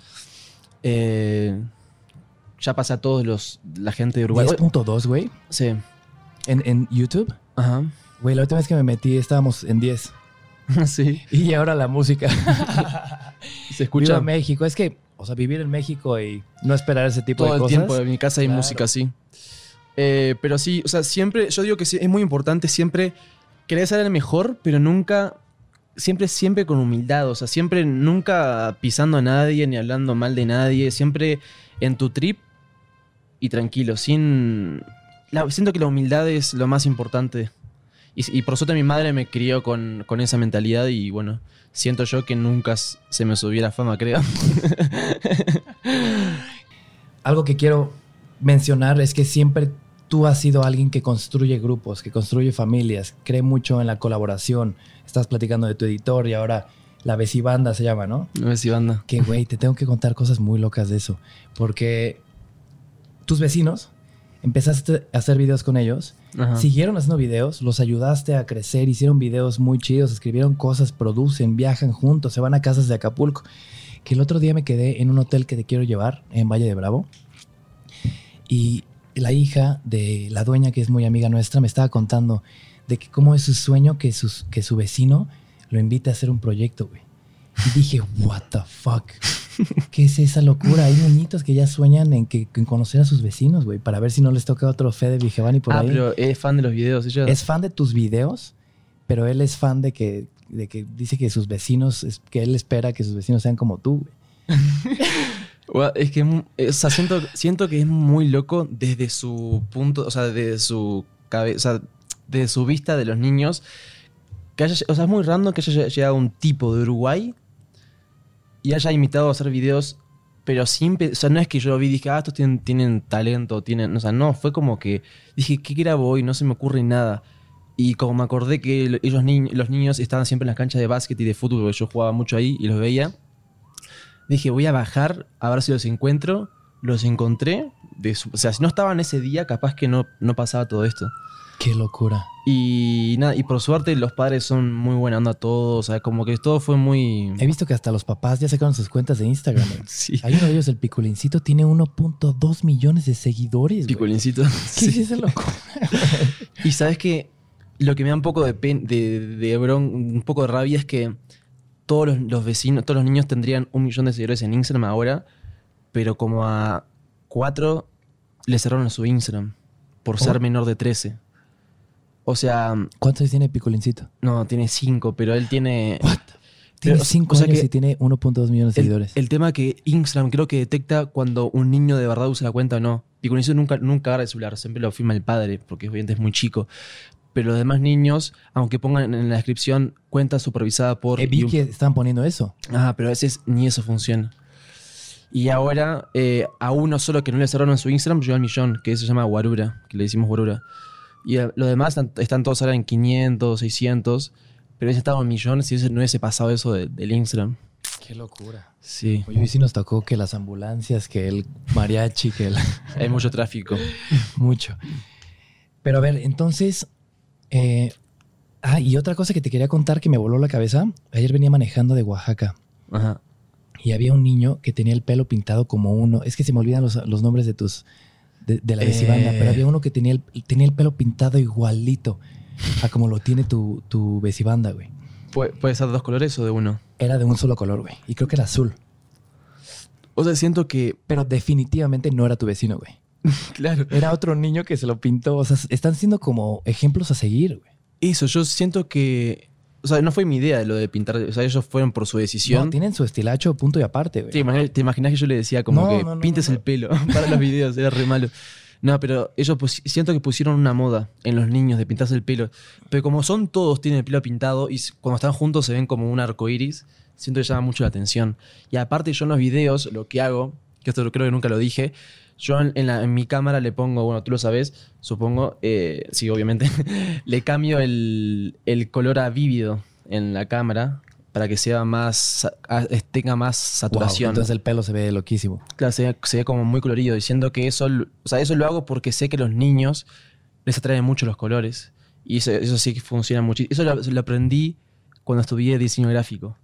Eh, ya pasa a todos los la gente de Uruguay. 10.2, güey, Sí. en, en YouTube. Ajá. Güey, la última vez que me metí estábamos en 10. sí. Y ahora la música. Se Escucha escucha México. Es que, o sea, vivir en México y no esperar ese tipo todo de el cosas. tiempo. En mi casa hay Claro. música así. Eh, pero sí, o sea, siempre, yo digo que sí, es muy importante siempre querer ser el mejor, pero nunca, siempre, siempre con humildad. O sea, siempre, nunca pisando a nadie ni hablando mal de nadie. Siempre en tu trip y tranquilo, sin... la- siento que la humildad es lo más importante. Y, y por suerte mi madre me crió con, con esa mentalidad y bueno, siento yo que nunca se me subió la fama, creo. Algo que quiero mencionar es que siempre tú has sido alguien que construye grupos, que construye familias, cree mucho en la colaboración. Estás platicando de tu editor y ahora la Banda se llama, ¿no? No sé si banda. Que, güey, te tengo que contar cosas muy locas de eso. Porque tus vecinos, empezaste a hacer videos con ellos, Ajá. siguieron haciendo videos, los ayudaste a crecer, hicieron videos muy chidos, escribieron cosas, producen, viajan juntos, se van a casas de Acapulco. Que el otro día me quedé en un hotel que te quiero llevar en Valle de Bravo. Y la hija de la dueña, que es muy amiga nuestra, me estaba contando de que cómo es su sueño que, sus, que su vecino lo invite a hacer un proyecto, güey. Y dije, what the fuck. ¿Qué es esa locura? Hay niñitos que ya sueñan en, que, en conocer a sus vecinos, güey, para ver si no les toca otro Fede Vigevani por ah, ahí. pero es fan de los videos. Ella... Es fan de tus videos, pero él es fan de que, de que dice que sus vecinos, que él espera que sus vecinos sean como tú, güey. Es que o sea, siento, siento que es muy loco desde su punto, o sea, desde su cabeza, o sea, desde su vista de los niños. Que haya, o sea, es muy random que haya llegado un tipo de Uruguay y haya invitado a hacer videos, pero sin, o sea, no es que yo vi y dije, ah, estos tienen, tienen talento, tienen, o sea, no, fue como que dije, ¿qué grabo hoy? No se me ocurre nada. Y como me acordé que lo- ellos ni- los niños estaban siempre en las canchas de básquet y de fútbol, porque yo jugaba mucho ahí y los veía, dije, voy a bajar a ver si los encuentro. Los encontré. de o sea, si no estaban ese día, capaz que no, no pasaba todo esto. Qué locura. Y nada, y por suerte los padres son muy buena onda todos. O sea, como que todo fue muy. He visto que hasta los papás ya sacaron sus cuentas de Instagram. Sí. Hay uno de ellos, el Piculincito, tiene 1.2 millones de seguidores. güey. Piculincito. ¿Qué es Sí. esa locura? Y sabes que lo que me da un poco de, pen- de, de bron- un poco de rabia es que todos los, los vecinos, todos los niños tendrían un millón de seguidores en Instagram ahora, pero como a cuatro le cerraron su Instagram por ser menor de 13. O sea, ¿Cuántos años tiene Piculincito? no, tiene cinco, pero él tiene... What? Tiene o- 5 o sea años que y tiene 1.2 millones de El, seguidores. el tema que Instagram creo que detecta cuando un niño de verdad usa la cuenta o no. Eso nunca, nunca agarra el celular, siempre lo firma el padre, porque obviamente es muy chico. Pero los demás niños, aunque pongan en la descripción cuenta supervisada por... Eh, vi un- que estaban poniendo eso. Ah, pero a veces ni eso funciona. Y ahora, eh, a uno solo que no le cerraron su Instagram llegó al millón, que se llama Guarura, que le decimos Guarura. Y a- los demás están, están todos ahora en 500, 600, pero ese estaba en millones y ese no hubiese pasado eso de- del Instagram. Qué locura. Sí, Oye, hoy sí nos tocó que las ambulancias, que el mariachi, que el... hay mucho tráfico. Mucho. Pero a ver, entonces... eh, ah, y otra cosa que te quería contar que me voló la cabeza. Ayer venía manejando de Oaxaca Ajá. y había un niño que tenía el pelo pintado como uno. Es que se me olvidan los, los nombres de tus... De, de la vecibanda, Eh. pero había uno que tenía el, tenía el pelo pintado igualito a como lo tiene tu, tu vecibanda, güey. ¿Puede, puede ser de dos colores o de uno? Era de un solo color, güey. Y creo que era azul. O sea, siento que... Pero definitivamente no era tu vecino, güey. Claro. Era otro niño que se lo pintó. O sea, están siendo como ejemplos a seguir, güey. Eso, yo siento que... O sea, no fue mi idea lo de pintar. O sea, ellos fueron por su decisión. No, tienen su estilacho punto y aparte, güey. ¿Te imaginas, te imaginas que yo le decía como No, que no, pintes el pelo para los videos? Era re malo. No, pero ellos siento que pusieron una moda en los niños de pintarse el pelo. Pero como son todos, tienen el pelo pintado y cuando están juntos se ven como un arco iris, siento que llama mucho la atención. Y aparte, yo en los videos lo que hago, que esto creo que nunca lo dije, yo en, en la- en mi cámara le pongo, bueno, tú lo sabes, supongo, eh, sí, obviamente, le cambio el, el color a vívido en la cámara para que sea más, tenga más Wow, saturación. entonces el pelo se ve loquísimo. Claro, se ve, se ve como muy colorido, diciendo que eso, o sea, eso lo hago porque sé que los niños les atraen mucho los colores. Y eso, eso sí que funciona mucho. Eso lo, lo aprendí cuando estudié diseño gráfico.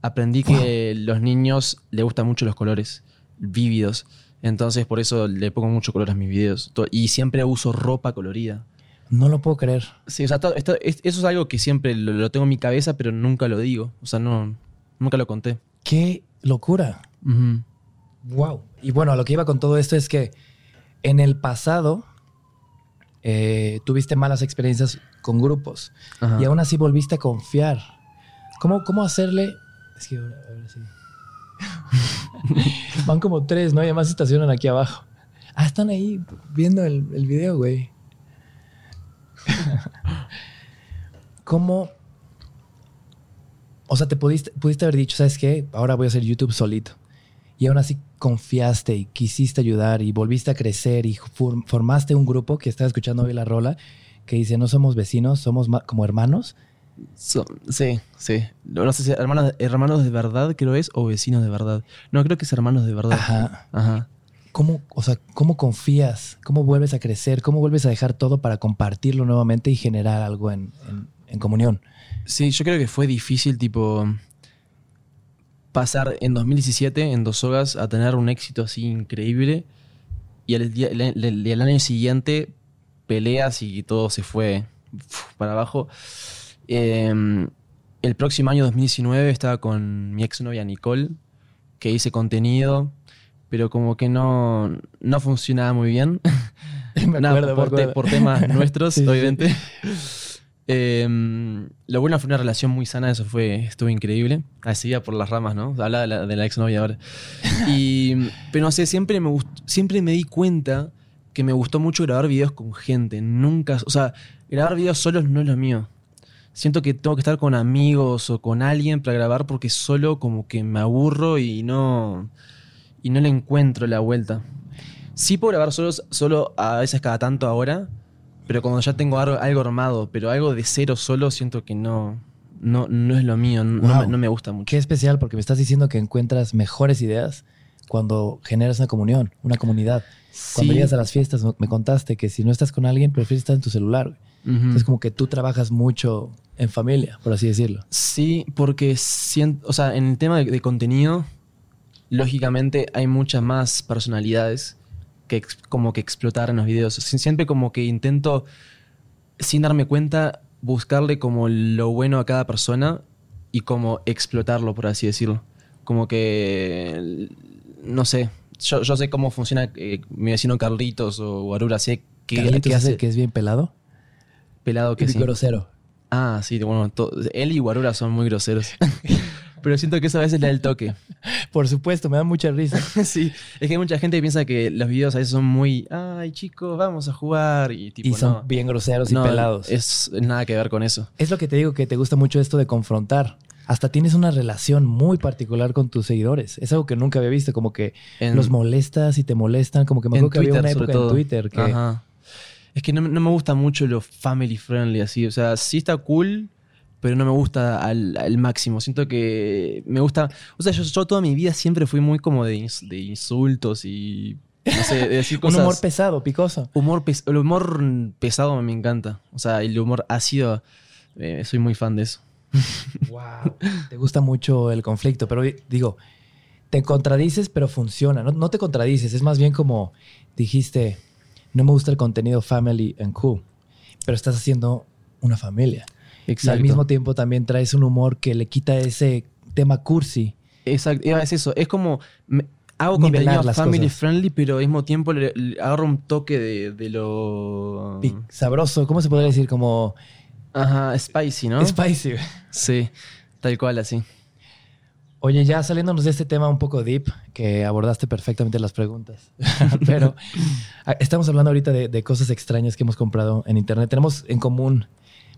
Aprendí que los niños les gustan mucho los colores vívidos. Entonces, por eso le pongo mucho color a mis videos. Y siempre uso ropa colorida. No lo puedo creer. Sí, o sea, esto- eso es algo que siempre lo, lo tengo en mi cabeza, pero nunca lo digo. O sea, no, nunca lo conté. ¡Qué locura! Wow. Y bueno, a lo que iba con todo esto es que en el pasado eh, tuviste malas experiencias con grupos Ajá. y aún así volviste a confiar. ¿Cómo, cómo hacerle? Es que ahora, ahora sí. Van como tres, ¿no? Y además estacionan aquí abajo. Ah, están ahí viendo el, video, güey. ¿Cómo? O sea, te pudiste, pudiste haber dicho, ¿sabes qué? Ahora voy a hacer YouTube solito. Y aún así confiaste y quisiste ayudar y volviste a crecer y for- formaste un grupo que estaba escuchando hoy la rola que dice, no somos vecinos, somos como hermanos. So- sí, sí. No, sé si hermanos, hermanos de verdad creo es o vecinos de verdad. No, creo que es hermanos de verdad. Ajá. Ajá. ¿Cómo, o sea, ¿Cómo confías? ¿Cómo vuelves a crecer? ¿Cómo vuelves a dejar todo para compartirlo nuevamente y generar algo en, en- en comunión? Sí, yo creo que fue difícil, tipo, pasar en 2017 en Dos Sogas a tener un éxito así increíble y día- el- el- el año siguiente peleas y todo se fue para abajo. Eh, el próximo año 2019 estaba con mi exnovia Nicole, que hice contenido, pero como que no, no funcionaba muy bien. Me Nada, acuerdo, me por, te- acuerdo. por temas nuestros, Sí, sí, sí. obviamente. Eh, lo bueno fue una relación muy sana, eso fue, estuvo increíble. Así iba por las ramas, ¿no? Habla de la, de la exnovia ahora. Y, pero no sé, siempre me, siempre me di cuenta que me gustó mucho grabar videos con gente. Nunca, o sea, grabar videos solos no es lo mío. Siento que tengo que estar con amigos o con alguien para grabar porque solo como que me aburro y no, y no le encuentro la vuelta. Sí puedo grabar solo, solo a veces cada tanto ahora, pero cuando ya tengo algo, algo armado, pero algo de cero solo, siento que no, no, no es lo mío, no, Wow. me, no me gusta mucho. Qué especial, porque me estás diciendo que encuentras mejores ideas cuando generas una comunión, una comunidad. Cuando Sí. llegas a las fiestas, me contaste que si no estás con alguien, prefieres estar en tu celular. Es como que tú trabajas mucho en familia, por así decirlo. Sí, porque siento, o sea, en el tema de, de contenido, lógicamente hay muchas más personalidades que como que explotar en los videos. Sie- Siempre como que intento, sin darme cuenta, buscarle como lo bueno a cada persona y como explotarlo, por así decirlo. Como que, no sé, yo, yo sé cómo funciona eh, mi vecino Carlitos o Guarura, sé qué, Carlitos es el hace que es bien pelado. Pelado que Y sí. grosero. Ah, sí, bueno, to- él y Guarura son muy groseros. Pero siento que eso a veces le da el toque. Por supuesto, me da mucha risa. sí, es que hay mucha gente que piensa que los videos a veces son muy, ay chicos, vamos a jugar y tipo, y son no. bien groseros No, y pelados. Es, es nada que ver con eso. Es lo que te digo, que te gusta mucho esto de confrontar. Hasta tienes una relación muy particular con tus seguidores. Es algo que nunca había visto, como que En- los molestas y te molestan. Como que me acuerdo que había una época en Twitter que... Ajá. Es que no, me- no me gusta mucho lo family friendly así. O sea, sí está cool, pero no me gusta al, al máximo. Siento que me gusta. O sea, yo, yo toda mi vida siempre fui muy como de, ins- de insultos y. No sé, de decir Un cosas. humor pesado, picoso. humor pes- el humor pesado me encanta. O sea, el humor ácido. eh, soy muy fan de eso. Wow. Te gusta mucho el conflicto, pero digo, te contradices, pero funciona. No, no te contradices, es más bien como dijiste, no me gusta el contenido family and cool, pero estás haciendo una familia. Y al mismo tiempo también traes un humor que le quita ese tema cursi. Exacto, es eso. Es como. me- hago contenido family cosas. friendly, pero al mismo tiempo le, le agarro un toque de, de lo. Sabroso, ¿cómo se podría decir? Como Ajá, spicy, ¿no? spicy. Sí, tal cual, así. Oye, ya saliéndonos de este tema un poco deep, que abordaste perfectamente las preguntas, pero ah, estamos hablando ahorita de, de cosas extrañas que hemos comprado en internet. Tenemos en común,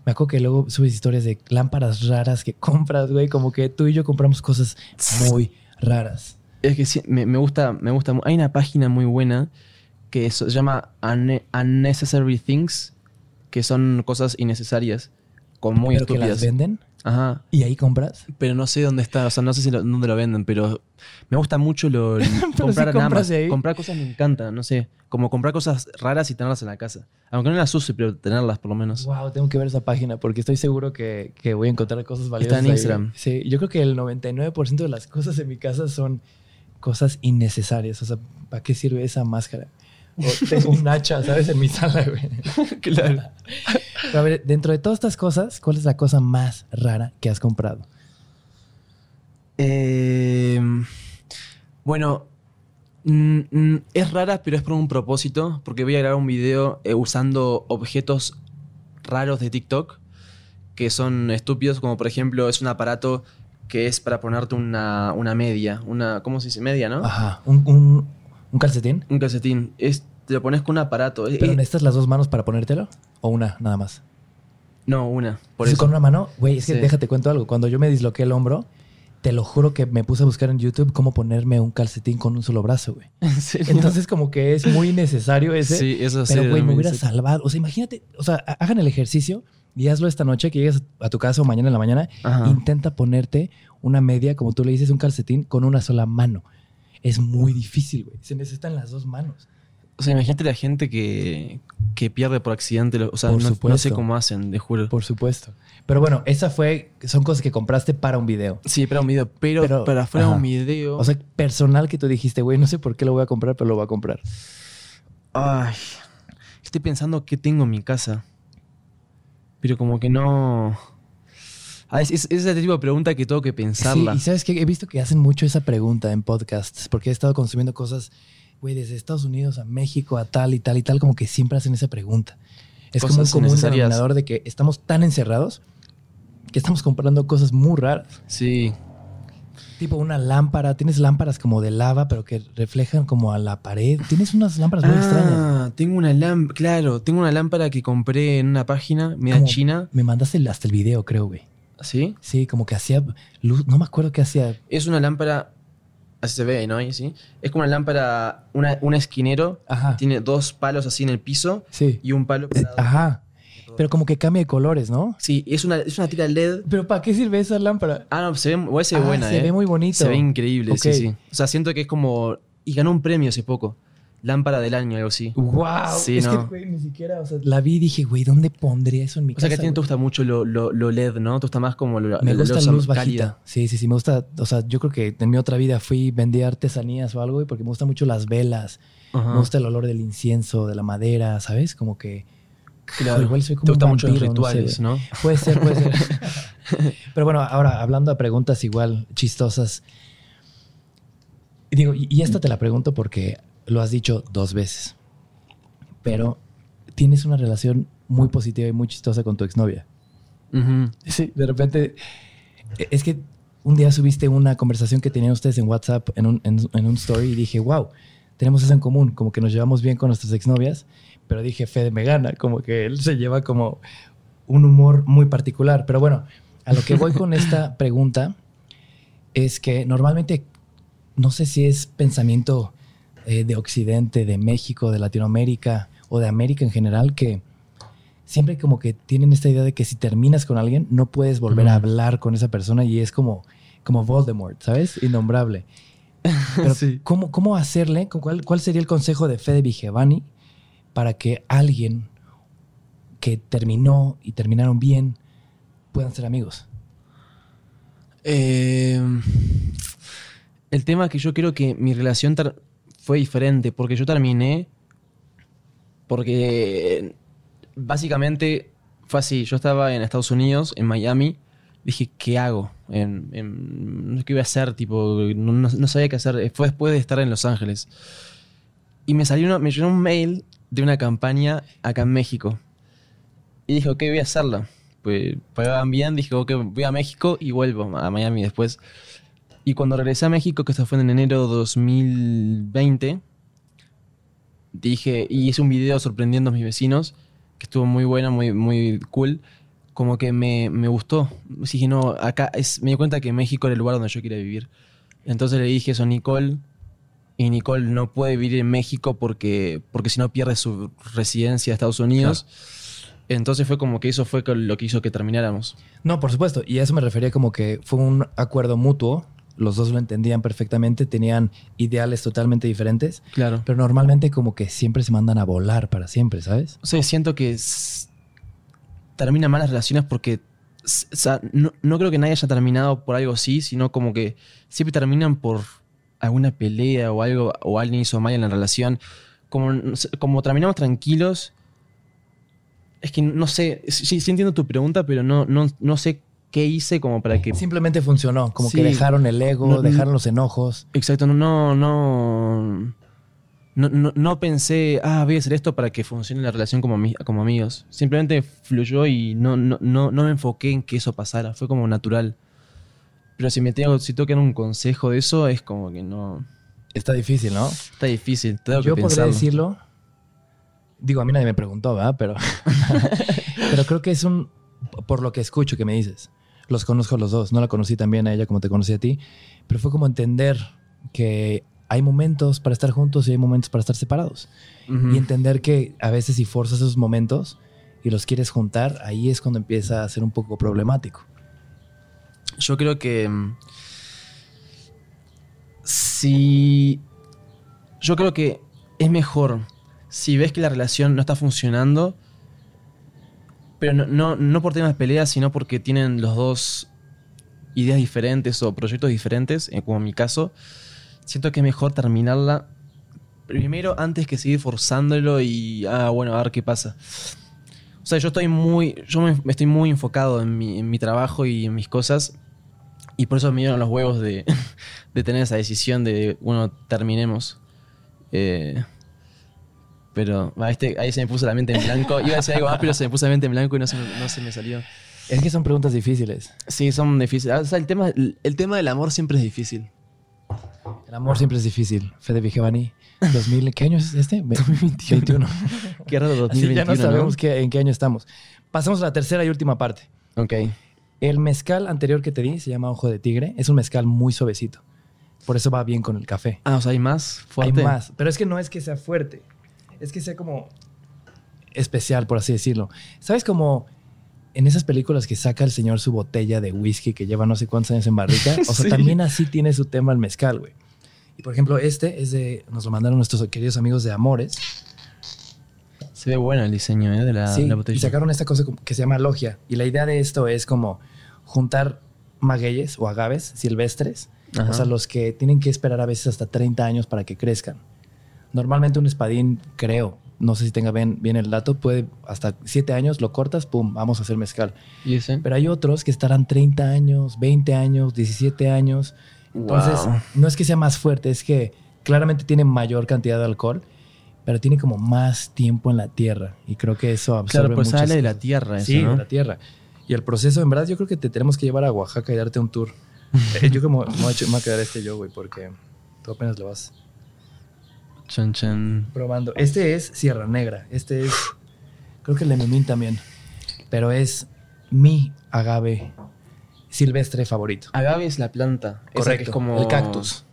me acuerdo que luego subes historias de lámparas raras que compras, güey, como que tú y yo compramos cosas muy raras. Es que sí, me, me gusta, me gusta. Hay una página muy buena que se llama Unne- Unnecessary Things, que son cosas innecesarias, con muy pero que las venden Ajá. y ahí compras. Pero no sé dónde está, o sea, no sé si lo- dónde lo venden, pero me gusta mucho lo, comprar nada más. ahí. Comprar cosas me encanta, no sé. Como comprar cosas raras y tenerlas en la casa. Aunque no las use, pero tenerlas por lo menos. Wow, tengo que ver esa página porque estoy seguro que, que voy a encontrar cosas valiosas. en ahí. Instagram. Sí, yo creo que el 99% de las cosas en mi casa son cosas innecesarias. O sea, ¿para qué sirve esa máscara? O tengo un hacha, ¿sabes? En mi sala, güey. claro. Pero a ver, dentro de todas estas cosas, ¿cuál es la cosa más rara que has comprado? Eh, bueno, mm, mm, es rara, pero es por un propósito, porque voy a grabar un video eh, usando objetos raros de TikTok, que son estúpidos, como por ejemplo es un aparato que es para ponerte una, una media, una, ¿cómo se dice? Media, ¿no? Ajá. ¿Un, un, un calcetín? Un calcetín. Es, te lo pones con un aparato. ¿Pero eh, necesitas las dos manos para ponértelo? ¿O una nada más? no, una. Por eso. con una mano, güey, es que Sí. déjate cuento algo. Cuando yo me disloqué el hombro, te lo juro que me puse a buscar en YouTube cómo ponerme un calcetín con un solo brazo, güey. Entonces, como que es muy necesario ese. sí, eso sí. pero, güey, me hubiera salvado. O sea, imagínate, o sea, ha- hagan el ejercicio y hazlo esta noche que llegues a tu casa o mañana en la mañana. Ajá. Intenta ponerte una media, como tú le dices, un calcetín con una sola mano. Es muy difícil, güey. Se necesitan las dos manos. O sea, imagínate la gente que, que pierde por accidente. O sea, no, no sé cómo hacen, te juro. Por supuesto. Pero bueno, esa fue, son cosas que compraste para un video. Sí, para un video, pero, Pero, para fuera ajá. un video. O sea, personal que tú dijiste, güey, no sé por qué lo voy a comprar, pero lo voy a comprar. Ay, estoy pensando qué tengo en mi casa. Pero como que no... Ah, es, es- es ese tipo de pregunta que tengo que pensarla. Sí, y sabes que he visto que hacen mucho esa pregunta en podcasts, porque he estado consumiendo cosas, güey, desde Estados Unidos a México, a tal y tal y tal, como que siempre hacen esa pregunta. Es como un común denominador de que estamos tan encerrados que estamos comprando cosas muy raras. Sí. Tipo una lámpara, tienes lámparas como de lava, pero que reflejan como a la pared. Tienes unas lámparas muy extrañas. Ah, tengo una lámpara, claro, tengo una lámpara que compré en una página media Como- china. Me mandaste el- hasta el video, creo, güey. ¿Sí? Sí, como que hacía luz, no me acuerdo qué hacía. Es una lámpara, así se ve, ¿no? Ahí, ¿sí? Es como una lámpara, una, un esquinero, Ajá. tiene dos palos así en el piso Sí. y un palo Eh, parado. Ajá. Pero como que cambia de colores, ¿no? Sí, es una, es una tira LED. Pero ¿para qué sirve esa lámpara? Ah, no, se ve, se ve Ah, buena, se ¿eh? ve muy bonito. Se ve increíble, sí, sí. O sea, siento que es como... Y ganó un premio hace poco. Lámpara del año, algo así. ¡Wow! Sí, es no. que, güey, ni siquiera, o sea, la vi y dije, güey, ¿dónde pondría eso en mi O sea, que a casa? ti no te gusta mucho lo, lo- lo LED, ¿no? Te gusta más como lo, Me gusta la luz bajita. cálida. Sí, sí, sí, me gusta, o sea, yo creo que en mi otra vida fui, vendí artesanías o algo, güey, porque me gustan mucho las velas, Ajá. me gusta el olor del incienso, de la madera, ¿sabes? Como que... Claro. igual soy como Te gustan un mucho los no sé, rituales, güey. ¿no? Puede ser, puede ser. Pero bueno, ahora hablando de preguntas igual chistosas. y Digo, y, y esta te la pregunto porque lo has dicho dos veces. Pero tienes una relación muy positiva y muy chistosa con tu exnovia. Sí. De repente, e- es que un día subiste una conversación que tenían ustedes en WhatsApp en un, en, en un story y dije, wow, tenemos eso en común, como que nos llevamos bien con nuestras exnovias, pero dije, Fede me gana, como que él se lleva como un humor muy particular. Pero bueno, a lo que voy con esta pregunta es que normalmente, no sé si es pensamiento eh, de Occidente, de México, de Latinoamérica o de América en general, que siempre como que tienen esta idea de que si terminas con alguien no puedes volver a hablar con esa persona y es como, como Voldemort, ¿sabes? Innombrable. Pero Sí. ¿cómo, ¿cómo hacerle? ¿Cuál, ¿Cuál sería el consejo de Fede Vigevani para que alguien que terminó y terminaron bien puedan ser amigos? Eh, el tema es que yo creo que mi relación fue diferente porque yo terminé porque básicamente fue así. Yo estaba en Estados Unidos, en Miami. Dije, ¿qué hago? No ¿Qué iba a hacer? Tipo, no, sabía qué hacer. Fue después de estar en Los Ángeles. Y me salió una- me llegó un mail de una campaña acá en México. Y dije, ok, voy a hacerla. Pues pagaban bien, dije, ok, voy a México y vuelvo a Miami después. Y cuando regresé a México, que esto fue en enero de 2020, dije, y hice un video sorprendiendo a mis vecinos, que estuvo muy buena, muy, muy cool. Como que me, me gustó. Dije, no, acá es, me di cuenta que México era el lugar donde yo quería vivir. Entonces le dije eso a Nicole. Y Nicole no puede vivir en México porque, porque si no pierde su residencia a Estados Unidos. Entonces fue como que eso fue lo que hizo que termináramos. No, por supuesto. Y a eso me refería como que fue un acuerdo mutuo. Los dos lo entendían perfectamente, tenían ideales totalmente diferentes, Claro. pero normalmente como que siempre se mandan a volar para siempre, ¿sabes? O sea, siento que terminan mal las relaciones porque o sea, no, no creo que nadie haya terminado por algo así, sino como que siempre terminan por alguna pelea o algo, o alguien hizo mal en la relación. Como, como terminamos tranquilos, es que no sé, sí, sí entiendo tu pregunta, pero no, no, no sé qué hice como para que... Simplemente funcionó, como que dejaron el ego, No, dejaron los enojos. Exacto, no, no, no, no, pensé, ah, voy a hacer esto para que funcione la relación como, ami- como amigos. Simplemente fluyó y no, no, no, no me enfoqué en que eso pasara, fue como natural. Pero si me tengo, si dar un consejo de eso, es como que no, Está difícil, ¿no? está difícil, tengo Yo que podría decirlo. Digo, a mí nadie me preguntó, ¿verdad? Pero, pero creo que es un, por lo que escucho que me dices. Los conozco a los dos. No la conocí también a ella como te conocí a ti. Pero fue como entender que hay momentos para estar juntos y hay momentos para estar separados. Y entender que a veces si forzas esos momentos y los quieres juntar, ahí es cuando empieza a ser un poco problemático. Yo creo que. mm, Si. Yo creo que es mejor si ves que la relación no está funcionando. Pero no, no, no por temas de peleas, sino porque tienen los dos ideas diferentes o proyectos diferentes, eh, como en mi caso. Siento que es mejor terminarla primero antes que seguir forzándolo y, ah, bueno, a ver qué pasa. O sea, yo estoy muy, yo me, estoy muy enfocado en mi, en mi trabajo y en mis cosas. Y por eso me dieron los huevos de, de tener esa decisión de, bueno, terminemos. Eh, pero este, ahí se me puso la mente en blanco. Iba a decir algo más, pero se me puso la mente en blanco y no se me, no se me salió. Es que son preguntas difíciles. Sí, son difíciles. O sea, el tema, el tema del amor siempre es difícil. El amor siempre es difícil. Fede Vigevani, 2000, ¿qué año es este? 2021. Qué raro Así 2021, ya no sabemos ¿no? qué- en qué año estamos. Pasamos a la tercera y última parte. Ok. El mezcal anterior que te di se llama Ojo de Tigre. Es un mezcal muy suavecito. Por eso va bien con el café. Ah, o sea, hay más fuerte. Hay más. Pero es que no es que sea fuerte. Es que sea como especial, por así decirlo. ¿Sabes como en esas películas que saca el señor su botella de whisky que lleva no sé cuántos años en barrica? O sea, Sí. también así tiene su tema el mezcal, güey. Y por ejemplo, este es de. Nos lo mandaron nuestros queridos amigos de Amores. Se ve bueno el diseño ¿eh? de la, sí, la botella. y sacaron esta cosa que se llama logia. Y la idea de esto es como juntar magueyes o agaves silvestres. Ajá. O sea, los que tienen que esperar a veces hasta 30 años para que crezcan. Normalmente un espadín, creo, no sé si tenga bien, bien el dato, puede hasta 7 años, lo cortas, pum, vamos a hacer mezcal. ¿Y ese? Pero hay otros que estarán 30 años, 20 años, 17 años. Entonces, Wow. no es que sea más fuerte, es que claramente tiene mayor cantidad de alcohol, pero tiene como más tiempo en la tierra. Y creo que eso absorbe Claro, pues sale de la cosas. tierra eso, Sí, ¿no? de la tierra. Y el proceso, en verdad, yo creo que te tenemos que llevar a Oaxaca y darte un tour. Eh, yo como me voy a quedar este yo, güey, porque tú apenas lo vas Chan, chan. probando. Este es Sierra Negra. Este es, creo que el de Memín también. Pero es mi agave silvestre favorito. Agave es la planta. Esa Correcto. que es como... El cactus.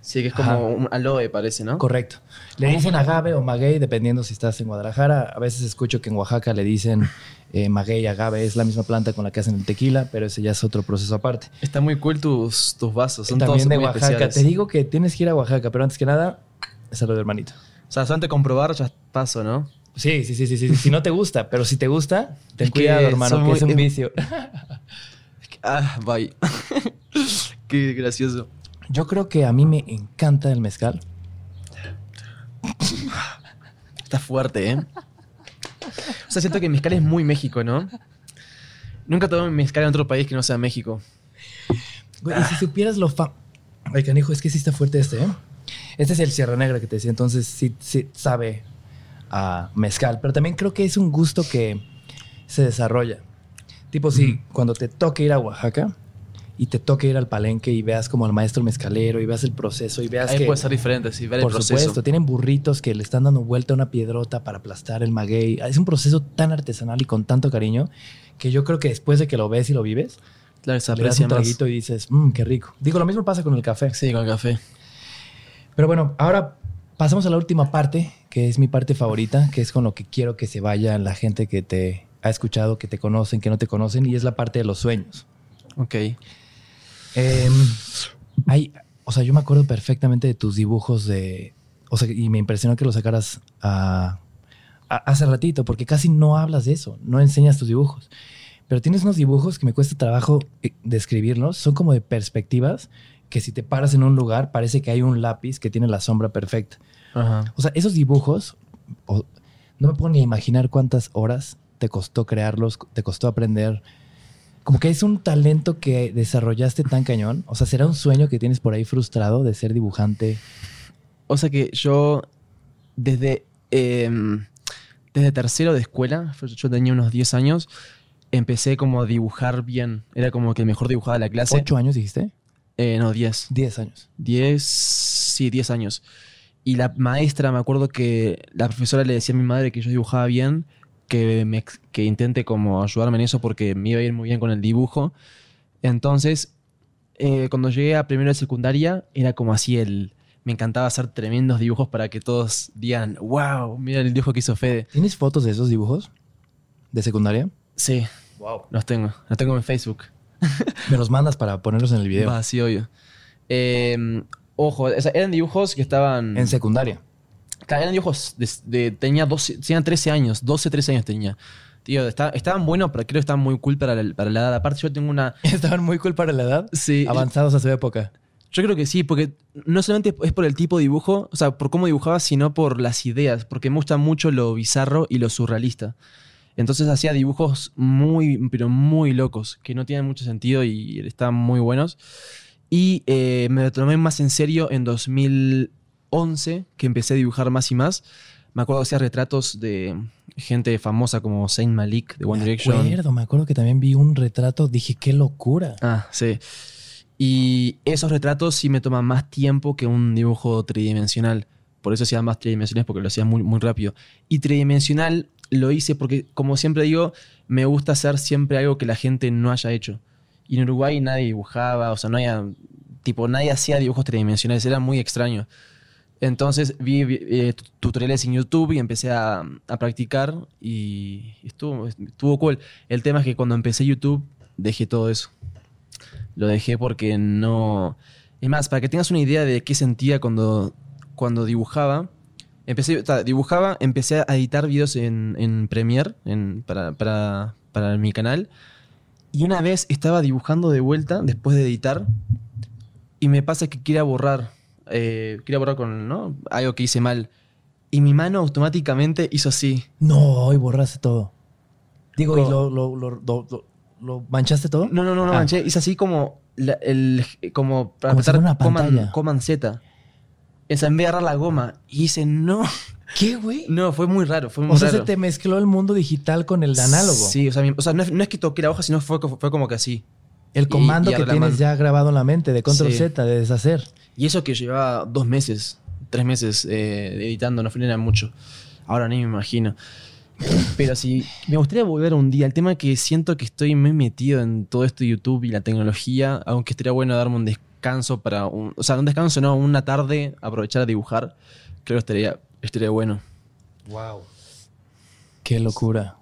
Sí, que es Ajá. como un aloe, parece, ¿no? Correcto. Le dicen agave o maguey dependiendo si estás en Guadalajara. A veces escucho que en Oaxaca le dicen eh, maguey, agave. Es la misma planta con la que hacen el tequila, pero ese ya es otro proceso aparte. Está muy cool tus, tus vasos. Son También todos de muy Oaxaca. especiales. Te digo que tienes que ir a Oaxaca, pero antes que nada, saludo hermanito. O sea, solamente comprobar ya paso, ¿no? Sí, sí, sí, sí, sí. Si no te gusta, pero si te gusta, ten Es cuidado, hermano, que es un vicio. Ah, bye. Qué gracioso. Yo creo que a mí me encanta el mezcal. Está fuerte, ¿eh? O sea, siento que mezcal es muy México, ¿no? Nunca tomé mezcal en otro país que no sea México. Güey, y si supieras lo fa... Ay, canijo, es que sí está fuerte este, ¿eh? Este es el Sierra Negra que te decía, entonces sí, sí sabe a mezcal, pero también creo que es un gusto que se desarrolla. Tipo, si cuando te toque ir a Oaxaca y te toque ir al palenque y veas como al maestro mezcalero y veas el proceso y veas Ahí que... puede ser diferente, sí, ver el Por proceso. supuesto, tienen burritos que le están dando vuelta a una piedrota para aplastar el maguey. Es un proceso tan artesanal y con tanto cariño que yo creo que después de que lo ves y lo vives, Claro, se le das un más. traguito y dices, mmm, qué rico. Digo, lo mismo pasa con el café. Sí, con el café. Pero bueno, ahora pasamos a la última parte, que es mi parte favorita, que es con lo que quiero que se vaya la gente que te ha escuchado, que te conocen, que no te conocen, y es la parte de los sueños. Ok. Em, hay, o sea, yo me acuerdo perfectamente de tus dibujos de, o sea, y me impresionó que lo sacaras a- a- hace ratito, porque casi no hablas de eso, no enseñas tus dibujos. Pero tienes unos dibujos que me cuesta trabajo eh, describirlos, son como de perspectivas, que si te paras en un lugar parece que hay un lápiz que tiene la sombra perfecta. Ajá. O sea, esos dibujos, no me puedo ni imaginar cuántas horas te costó crearlos, te costó aprender. Como que es un talento que desarrollaste tan cañón. O sea, ¿será un sueño que tienes por ahí frustrado de ser dibujante? O sea que yo, desde, em, desde tercero de escuela, yo tenía unos 10 años, empecé como a dibujar bien. Era como que el mejor dibujaba de la clase. ¿Ocho años dijiste? Eh, no, 10. Diez años. 10, sí, 10 años. Y la maestra, me acuerdo que la profesora le decía a mi madre que yo dibujaba bien, que, me, que intente como ayudarme en eso porque me iba a ir muy bien con el dibujo. Entonces, eh, cuando llegué a primero de secundaria, era como así el... Me encantaba hacer tremendos dibujos para que todos digan, wow, mira el dibujo que hizo Fede. ¿Tienes fotos de esos dibujos? ¿De secundaria? Sí, Wow. los tengo. Los tengo en Facebook. Me los mandas para ponerlos en el video. Va, sí, obvio. Eh, ojo, o sea, eran dibujos que estaban... En secundaria. Eran dibujos de, de- tenía 12, tenía 13 años, 12, 13 años tenía. Tío, está- estaban buenos, pero creo que estaban muy cool para la, para la edad. Aparte, yo tengo una. Estaban muy cool para la edad. Sí. Avanzados a su época. Yo creo que sí, porque no solamente es por el tipo de dibujo, o sea, por cómo dibujaba, sino por las ideas, porque me gusta mucho lo bizarro y lo surrealista. Entonces hacía dibujos muy, pero muy locos, que no tienen mucho sentido y estaban muy buenos. Y eh, me lo tomé más en serio en 2011, que empecé a dibujar más y más. Me acuerdo que hacía retratos de gente famosa como Saint Malik de One Direction. Me acuerdo, me acuerdo que también vi un retrato, dije, qué locura. Ah, sí. Y esos retratos sí me toman más tiempo que un dibujo tridimensional. Por eso hacía más tridimensionales, porque lo hacía muy, muy rápido. Y tridimensional lo hice porque, como siempre digo, me gusta hacer siempre algo que la gente no haya hecho. Y en Uruguay nadie dibujaba, o sea, no había, tipo, nadie hacía dibujos tridimensionales, era muy extraño. Entonces vi, eh, tutoriales en YouTube y empecé a, a, practicar y estuvo, estuvo cool. El tema es que cuando empecé YouTube dejé todo eso. Lo dejé porque no... Es más, para que tengas una idea de qué sentía cuando, cuando dibujaba, empecé, dibujaba, empecé a editar videos en, en Premiere en, para, para, para mi canal. Y una vez estaba dibujando de vuelta, después de editar, y me pasa que quería borrar eh, quería borrar con ¿no? algo que hice mal. Y mi mano automáticamente hizo así. No, hoy borraste todo. Digo, ¿y lo, lo, lo, manchaste todo? No, no, no, no ah. manché. Hice así como, el, como para como una command, command Z. En vez de agarrar la goma. Y hice, no. ¿Qué, güey? No, fue muy raro. Fue muy o sea, se te mezcló el mundo digital con el análogo. Sí, o sea, o sea no, es, que toqué la hoja, sino fue, fue como que así. El comando que tienes ya grabado en la mente de control Z, de deshacer. Y eso que llevaba dos meses, tres meses eh, editando, no era mucho. Ahora ni me imagino. Pero sí, me gustaría volver un día. El tema es que siento que estoy muy metido en todo esto de YouTube y la tecnología, aunque estaría bueno darme un descanso para un. O sea, un descanso, no, una tarde, aprovechar a dibujar. Creo que estaría, estaría bueno. Wow. Qué locura.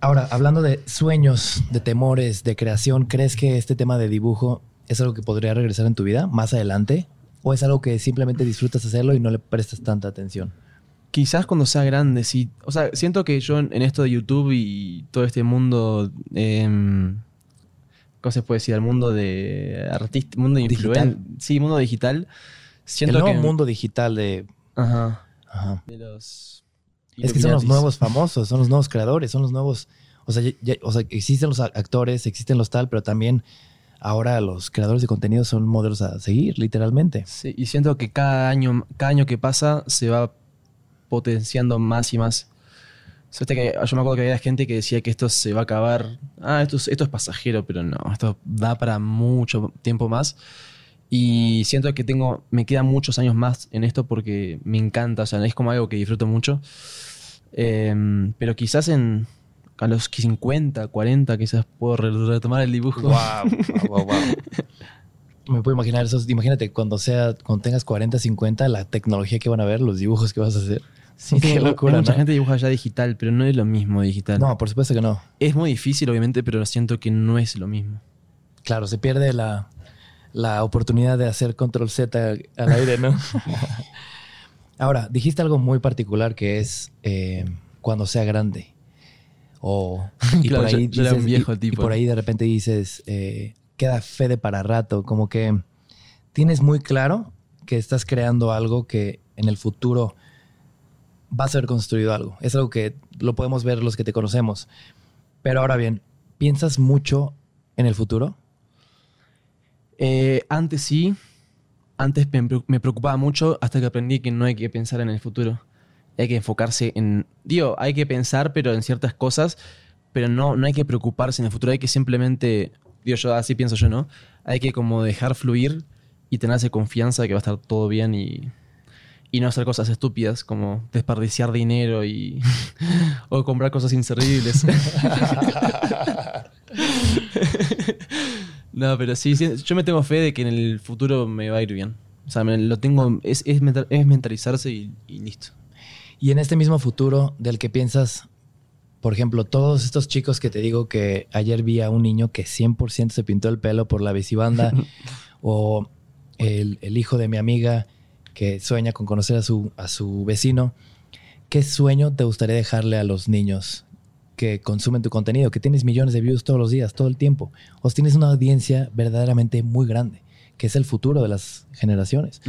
Ahora, hablando de sueños, de temores, de creación, ¿crees que este tema de dibujo ¿Es algo que podría regresar en tu vida más adelante? ¿O es algo que simplemente disfrutas hacerlo y no le prestas tanta atención? Quizás cuando sea grande, sí. O sea, siento que yo en esto de YouTube y todo este mundo. Eh, ¿Cómo se puede decir? El mundo de artista, mundo digital. Sí, mundo digital. Siento el nuevo mundo digital de. Ajá. Ajá. De los. Es que son los nuevos famosos, son los nuevos creadores, son los nuevos. O sea, o sea, existen los actores, existen los tal, pero también ahora los creadores de contenido son modelos a seguir, literalmente. Sí, y siento que cada año, cada año que pasa se va potenciando más y más. Que yo me acuerdo que había gente que decía que esto se va a acabar. Ah, esto es, esto es pasajero, pero no, esto da para mucho tiempo más. Y siento que tengo, me quedan muchos años más en esto porque me encanta, o sea, es como algo que disfruto mucho. Em, pero quizás en, a los 50, 40 quizás puedo retomar el dibujo. Wow, wow, wow. Me puedo imaginar eso. Imagínate cuando sea, cuando tengas 40, 50, la tecnología que van a ver, los dibujos que vas a hacer. Sí, qué locura. Mucha gente dibuja ya digital, pero no es lo mismo digital. No, por supuesto que no. Es muy difícil, obviamente, pero siento que no es lo mismo. Claro, se pierde la, la oportunidad de hacer control Z al aire, ¿no? Ahora, dijiste algo muy particular que es eh, cuando sea grande. O, y, por ahí por ahí de repente dices, eh, queda fe de para rato, como que tienes muy claro que estás creando algo que en el futuro va a ser construido algo. Es algo que lo podemos ver los que te conocemos. Pero ahora bien, ¿piensas mucho en el futuro? Eh, antes sí. Antes me preocupaba mucho hasta que aprendí que no hay que pensar en el futuro hay que enfocarse en, digo, hay que pensar, pero en ciertas cosas, pero no, no hay que preocuparse en el futuro, hay que simplemente, digo yo, así pienso yo, ¿no? Hay que como dejar fluir y tenerse confianza de que va a estar todo bien y, y no hacer cosas estúpidas como desperdiciar dinero y o comprar cosas inservibles. no, pero sí, yo me tengo fe de que en el futuro me va a ir bien. O sea, lo tengo, es, es, mentalizarse y listo. Y en este mismo futuro del que piensas, por ejemplo, todos estos chicos que te digo que ayer vi a un niño que 100% se pintó el pelo por la bicibanda, o el, hijo de mi amiga que sueña con conocer a su, a su vecino, ¿qué sueño te gustaría dejarle a los niños que consumen tu contenido, que tienes millones de views todos los días, todo el tiempo, o tienes una audiencia verdaderamente muy grande? que es el futuro de las generaciones.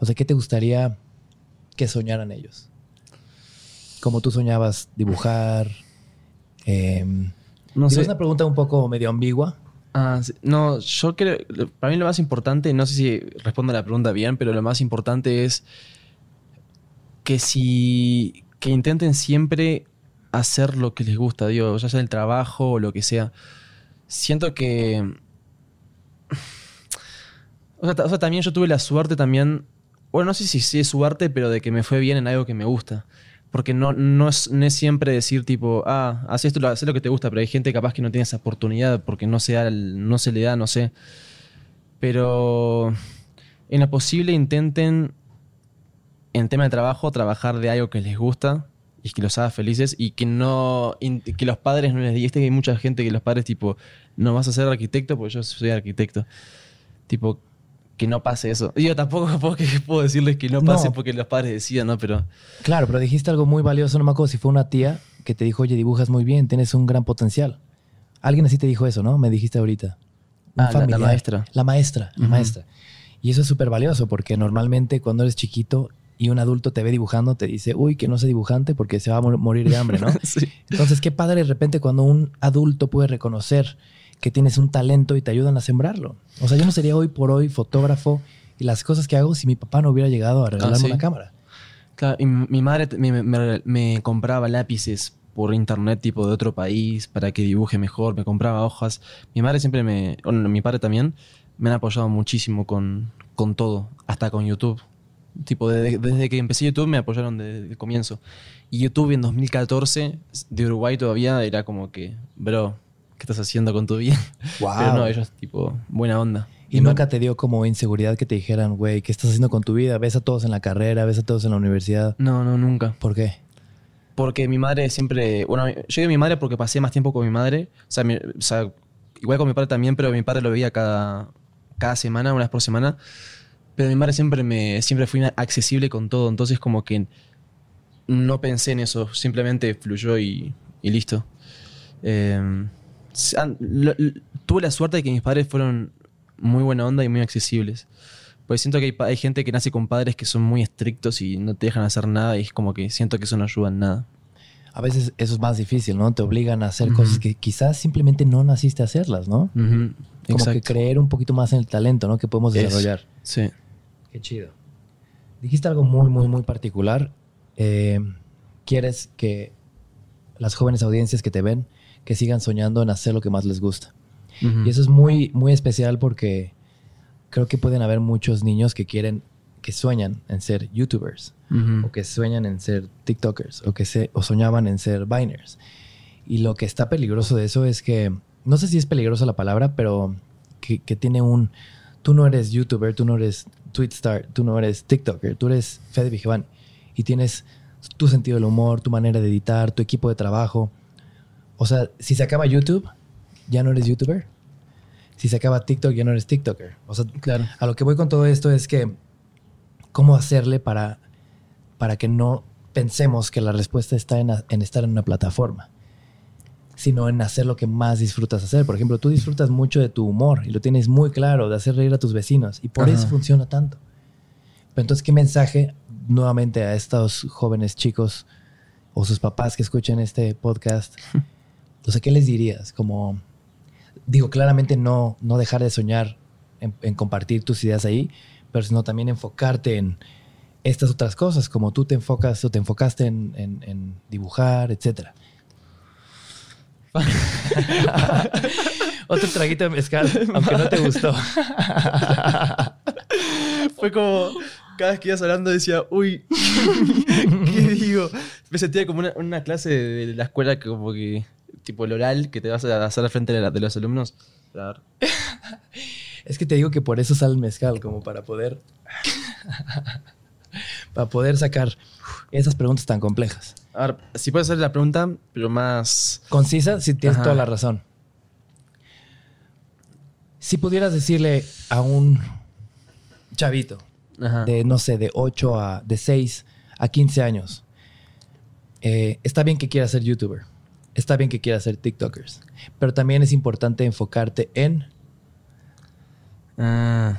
O sea, ¿qué te gustaría que soñaran ellos? Como tú soñabas dibujar. Eh, No sé. Es una pregunta un poco medio ambigua. Ah, sí. No, yo creo, para mí lo más importante, no sé si respondo a la pregunta bien, pero lo más importante es que si, que intenten siempre hacer lo que les gusta, digo, ya sea el trabajo o lo que sea. Siento que, o sea, o sea, también yo tuve la suerte también, bueno, no sé si sí es suerte, pero de que me fue bien en algo que me gusta. Porque no, no, es, no es siempre decir tipo, ah, haz esto, lo que te gusta, pero hay gente capaz que no tiene esa oportunidad porque no se, da no se le da, no sé. Pero en lo posible intenten, en tema de trabajo, trabajar de algo que les gusta y que los haga felices y que no que los padres no les digan, que hay mucha gente que los padres tipo, no vas a ser arquitecto porque yo soy arquitecto. Tipo, que no pase eso. Yo tampoco puedo, decirles que no pase No. porque los padres decidan, ¿no? Pero... Claro, pero dijiste algo muy valioso. No me acuerdo si fue una tía que te dijo, oye, dibujas muy bien, tienes un gran potencial. Alguien así te dijo eso, ¿no? Me dijiste ahorita. Ah, la- maestra. La maestra, la maestra. Y eso es súper valioso porque normalmente cuando eres chiquito y un adulto te ve dibujando, te dice, uy, que no sé dibujante porque se va a mor- morir de hambre, ¿no? sí. Entonces, qué padre de repente cuando un adulto puede reconocer que tienes un talento y te ayudan a sembrarlo. O sea, yo no sería hoy por hoy fotógrafo y las cosas que hago si mi papá no hubiera llegado a regalarme ¿sí? una cámara. Claro, y mi madre me, me- me compraba lápices por internet tipo de otro país para que dibuje mejor, me compraba hojas. Mi madre siempre me, bueno, mi padre también, me han apoyado muchísimo con, con todo, hasta con YouTube. Tipo, de- desde que empecé YouTube me apoyaron desde el comienzo. Y YouTube en 2014, de Uruguay todavía, era como que, bro, ¿qué estás haciendo con tu vida? Wow. Pero no, ellos tipo, buena onda. Y no- nunca te dio como inseguridad que te dijeran, güey, ¿qué estás haciendo con tu vida? Ves a todos en la carrera, ves a todos en la universidad. No, no, nunca. ¿Por qué? Porque mi madre siempre. Bueno, yo digo mi madre porque pasé más tiempo con mi madre. O sea, mi- o sea, igual con mi padre también, pero mi padre lo veía cada, cada semana, una vez por semana. Pero mi madre siempre me siempre fui accesible con todo. Entonces, como que no pensé en eso. Simplemente fluyó y, y listo. Eh, tuve la suerte de que mis padres fueron muy buena onda y muy accesibles. Pues siento que hay, gente que nace con padres que son muy estrictos y no te dejan hacer nada y es como que siento que eso no ayuda en nada. A veces eso es más difícil, ¿no? Te obligan a hacer cosas que quizás simplemente no naciste a hacerlas, ¿no? Como Exacto. que creer un poquito más en el talento, ¿no? Que podemos Es- desarrollar. Sí. Qué chido. Dijiste algo muy, muy, muy particular. Eh, quieres que las jóvenes audiencias que te ven, que sigan soñando en hacer lo que más les gusta. Y eso es muy, muy especial porque creo que pueden haber muchos niños que quieren, que sueñan en ser youtubers, o que sueñan en ser tiktokers, o que se, o soñaban en ser biners. Y lo que está peligroso de eso es que, no sé si es peligrosa la palabra, pero que, que tiene un, tú no eres youtuber, tú no eres twitstar, tú no eres tiktoker, tú eres Fede Vigevani. Y tienes tu sentido del humor, tu manera de editar, tu equipo de trabajo. O sea, si se acaba YouTube, ya no eres youtuber. Si se acaba TikTok, ya no eres TikToker. O sea, Claro. a lo que voy con todo esto es que cómo hacerle para, para que no pensemos que la respuesta está en, estar en una plataforma, sino en hacer lo que más disfrutas hacer. Por ejemplo, tú disfrutas mucho de tu humor y lo tienes muy claro, de hacer reír a tus vecinos y por Ajá. eso funciona tanto. Pero entonces, ¿qué mensaje nuevamente a estos jóvenes chicos o sus papás que escuchen este podcast? Sea, ¿qué les dirías? Como, digo, claramente no, no dejar de soñar en, en compartir tus ideas ahí, pero sino también enfocarte en estas otras cosas, como tú te enfocas o te enfocaste en, en- en dibujar, etcétera. Otro traguito de mezcal, aunque no te gustó. Fue como, cada vez que ibas hablando decía, uy, ¿qué digo? Me sentía como una, una clase de la escuela que como que, tipo el oral, que te vas a hacer al frente de, la- de los alumnos. A ver. Es que te digo que por eso sale el mezcal, como para poder. para poder sacar esas preguntas tan complejas. A ver, si puedes hacer la pregunta, pero más... Concisa, si tienes Ajá. toda la razón. Si pudieras decirle a un chavito Ajá. de, no sé, de 8 a, de 6 a 15 años, eh, está bien que quiera ser youtuber, está bien que quiera ser tiktokers, pero también es importante enfocarte en... Ah.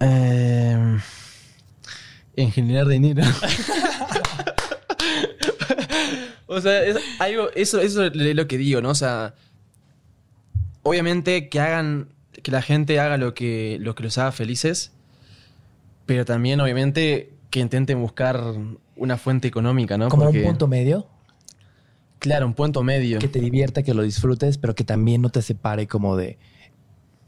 Eh, en generar dinero. o sea, algo, eso, eso es lo que digo, ¿no? O sea, obviamente que hagan, que la gente haga lo que, lo que los haga felices, pero también obviamente que intenten buscar una fuente económica, ¿no? Como Porque- un punto medio, Claro, un punto medio. que te divierta, que lo disfrutes, pero que también no te separe como de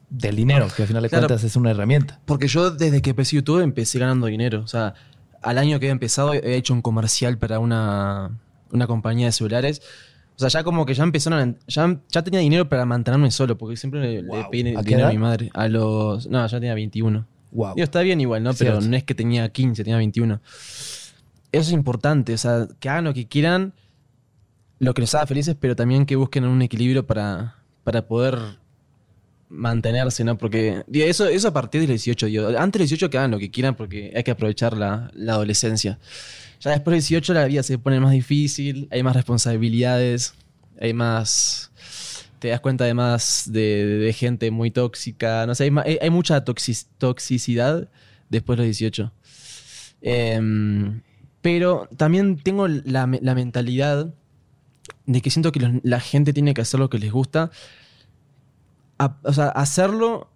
del dinero, que al final de Claro. cuentas es una herramienta. Porque yo desde que empecé YouTube empecé ganando dinero. O sea, al año que he empezado he hecho un comercial para una, una compañía de celulares. O sea, ya como que ya empezaron a- ya, ya tenía dinero para mantenerme solo, porque siempre le, le Wow. pedí ¿A qué dinero a mi madre. A los. No, ya tenía 21. Wow. Digo, está bien igual, ¿no? Pero Cierto. no es que tenía 15, tenía 21. Eso es importante, o sea, que hagan lo que quieran, lo que les haga felices, pero también que busquen un equilibrio para, para poder mantenerse, ¿no? Porque eso, eso a partir del 18, digo, antes del 18 que hagan lo que quieran porque hay que aprovechar la, la adolescencia. Ya después del 18 la vida se pone más difícil, hay más responsabilidades, hay más... Te das cuenta de más de, de gente muy tóxica, no sé, hay, hay- hay mucha toxicidad después de los 18. Em, pero también tengo la, la mentalidad de que siento que la gente tiene que hacer lo que les gusta. O sea, hacerlo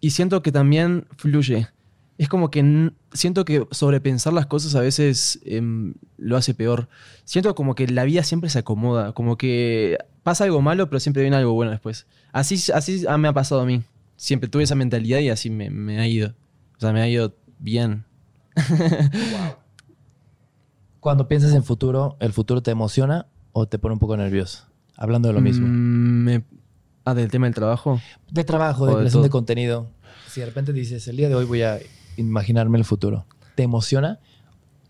y siento que también fluye. Es como que siento que sobrepensar las cosas a veces em, lo hace peor. Siento como que la vida siempre se acomoda, como que pasa algo malo, pero siempre viene algo bueno después. Así, así me ha pasado a mí. Siempre tuve esa mentalidad y así me, me ha ido. O sea, me ha ido bien. Cuando piensas en futuro, ¿el futuro te emociona o te pone un poco nervioso? Hablando de lo mismo. Mm, me- ah, del tema del trabajo. De trabajo, de de creación de todo. contenido. Si de repente dices, el día de hoy voy a imaginarme el futuro, ¿te emociona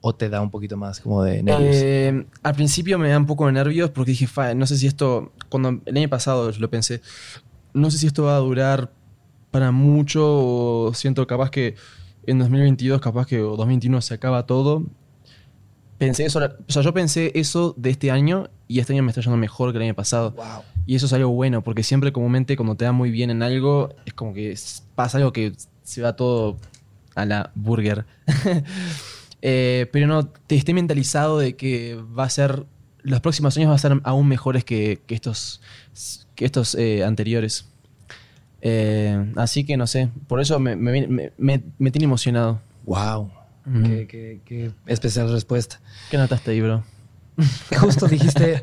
o te da un poquito más como de nervios? Eh, al principio me da un poco de nervios porque dije, "Fa, no sé si esto, cuando el año pasado lo pensé, no sé si esto va a durar para mucho o siento capaz que en 2022, capaz que o 2021 se acaba todo. Pensé eso, o sea, yo pensé eso de este año y este año me está yendo mejor que el año pasado. wow. Y eso es algo bueno, porque siempre comúnmente cuando te da muy bien en algo, es como que pasa algo que se va todo a la burger. Eh, pero no, te esté mentalizado de que va a ser, los próximos años van a ser aún mejores que, que estos, que estos eh, anteriores. Eh, así que no sé, por eso me, me, me- me- me tiene emocionado. Wow. Qué, qué- qué especial respuesta. ¿Qué notaste ahí, bro? Justo dijiste.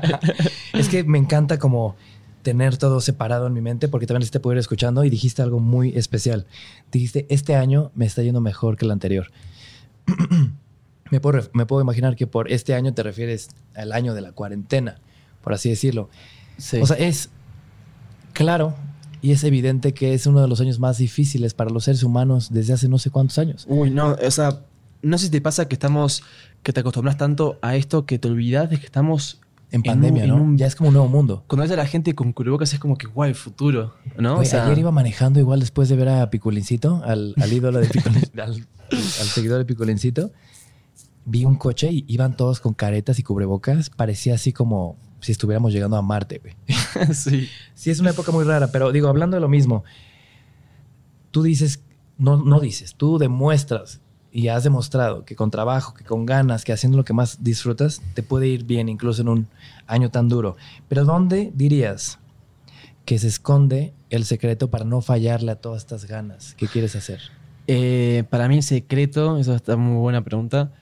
es que me encanta como tener todo separado en mi mente, porque también te puedo ir escuchando y dijiste algo muy especial. Dijiste, este año me está yendo mejor que el anterior. me, puedo, me puedo imaginar que por este año te refieres al año de la cuarentena, por así decirlo. Sí. O sea, es claro y es evidente que es uno de los años más difíciles para los seres humanos desde hace no sé cuántos años. Uy, no, o sea, no sé si te pasa que estamos, que te acostumbras tanto a esto que te olvidas de que estamos En En pandemia, en ¿no? un- Ya es como un nuevo mundo. Cuando ves a la gente con cubrebocas es como que, guau, el futuro, ¿no? Güey, ayer iba manejando igual después de ver a Piculincito, al, al ídolo de al, al seguidor de Piculincito. Vi un coche y iban todos con caretas y cubrebocas. Parecía así como si estuviéramos llegando a Marte, güey. sí. Sí, es una época muy rara, pero digo, hablando de lo mismo, tú dices, no, no dices, tú demuestras y has demostrado que con trabajo, que con ganas, que haciendo lo que más disfrutas, te puede ir bien incluso en un año tan duro. Pero ¿dónde dirías que se esconde el secreto para no fallarle a todas estas ganas que quieres hacer? Eh, para mí el secreto, eso está muy buena pregunta,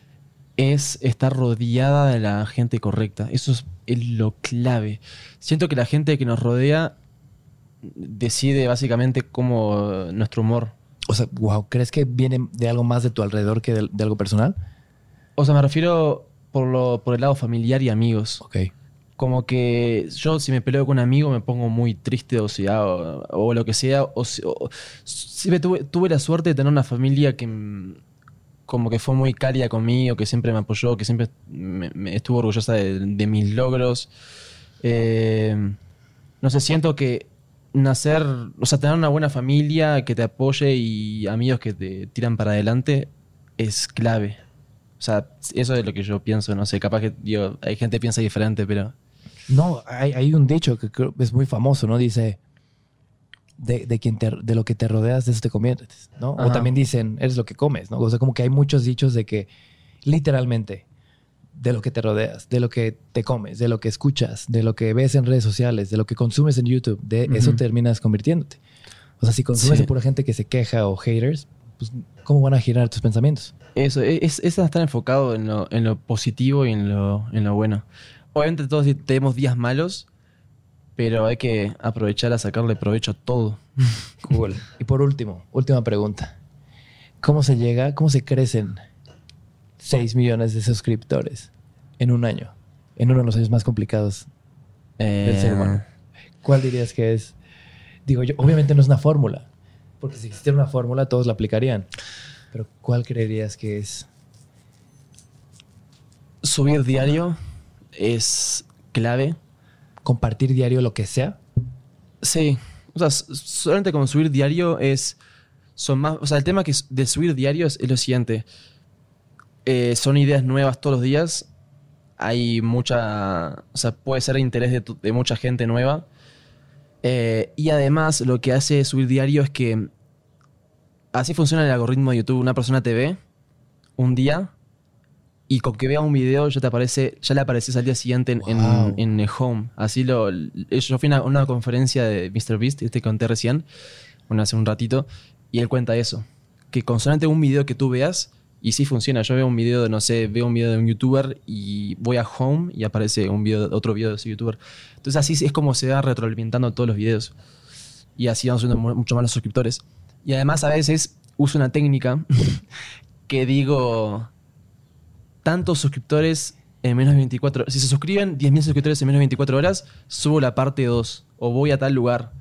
es estar rodeada de la gente correcta. Eso es, es lo clave. Siento que la gente que nos rodea decide básicamente cómo nuestro humor. O sea, wow, ¿crees que viene de algo más de tu alrededor que de, de algo personal? O sea, me refiero por, lo, por el lado familiar y amigos. Ok. Como que yo si me peleo con un amigo me pongo muy triste o sea, o, o lo que sea. O, si- o- siempre tuve, tuve la suerte de tener una familia que mm, como que fue muy cálida conmigo, que siempre me apoyó, que siempre me, estuvo orgullosa de, mis logros. Eh, no sé, siento que nacer, o sea, tener una buena familia que te apoye y amigos que te tiran para adelante es clave. O sea, eso es lo que yo pienso, no sé, capaz que digo, hay gente que piensa diferente, pero... No, hay, hay un dicho que es muy famoso, ¿no? Dice, de, de quien te- de lo que te rodeas, de eso te conviertes, ¿no? O también dicen, eres lo que comes, ¿no? O sea, como que hay muchos dichos de que literalmente de lo que te rodeas, de lo que te comes, de lo que escuchas, de lo que ves en redes sociales, de lo que consumes en YouTube, de eso terminas convirtiéndote. O sea, si consumes Sí. de pura gente que se queja o haters, pues ¿cómo van a girar tus pensamientos? Eso, e, es, es estar enfocado en lo, en lo positivo y en lo, en lo bueno. Obviamente todos tenemos días malos, pero hay que aprovechar a sacarle provecho a todo. Cool. Y por último, última pregunta. ¿Cómo se llega, cómo se crecen 6 millones de suscriptores en un año? En uno de los años más complicados del ser humano. ¿Cuál dirías que es? Digo yo, obviamente no es una fórmula, porque si existiera una fórmula todos la aplicarían. Pero ¿cuál creerías que es? Subir diario es clave. Compartir diario lo que sea. Sí. O sea, solamente con subir diario es. Son más. O sea, el tema que de subir diario es, lo siguiente. Eh, son ideas nuevas todos los días. Hay mucha. O sea, puede ser interés de mucha gente nueva. Eh, y además, lo que hace subir diario es que. Así funciona el algoritmo de YouTube. Una persona te ve un día. Y con que vea un video ya te aparece, ya le apareces al día siguiente en, en- Wow. en el home. Así lo. Yo fui a una, una conferencia de MrBeast, este que conté recién, bueno, hace un ratito, y él cuenta eso. Que con solamente un video que tú veas, y sí funciona. Yo veo un video de, no sé, veo un video de un youtuber y voy a home y aparece un video, otro video de ese youtuber. Entonces así es como se va retroalimentando todos los videos. Y así vamos subiendo mu- mucho más los suscriptores. Y además a veces uso una técnica que digo, tantos suscriptores en menos de 24 Si se suscriben 10.000 suscriptores en menos de 24 horas, subo la parte 2 o voy a tal lugar.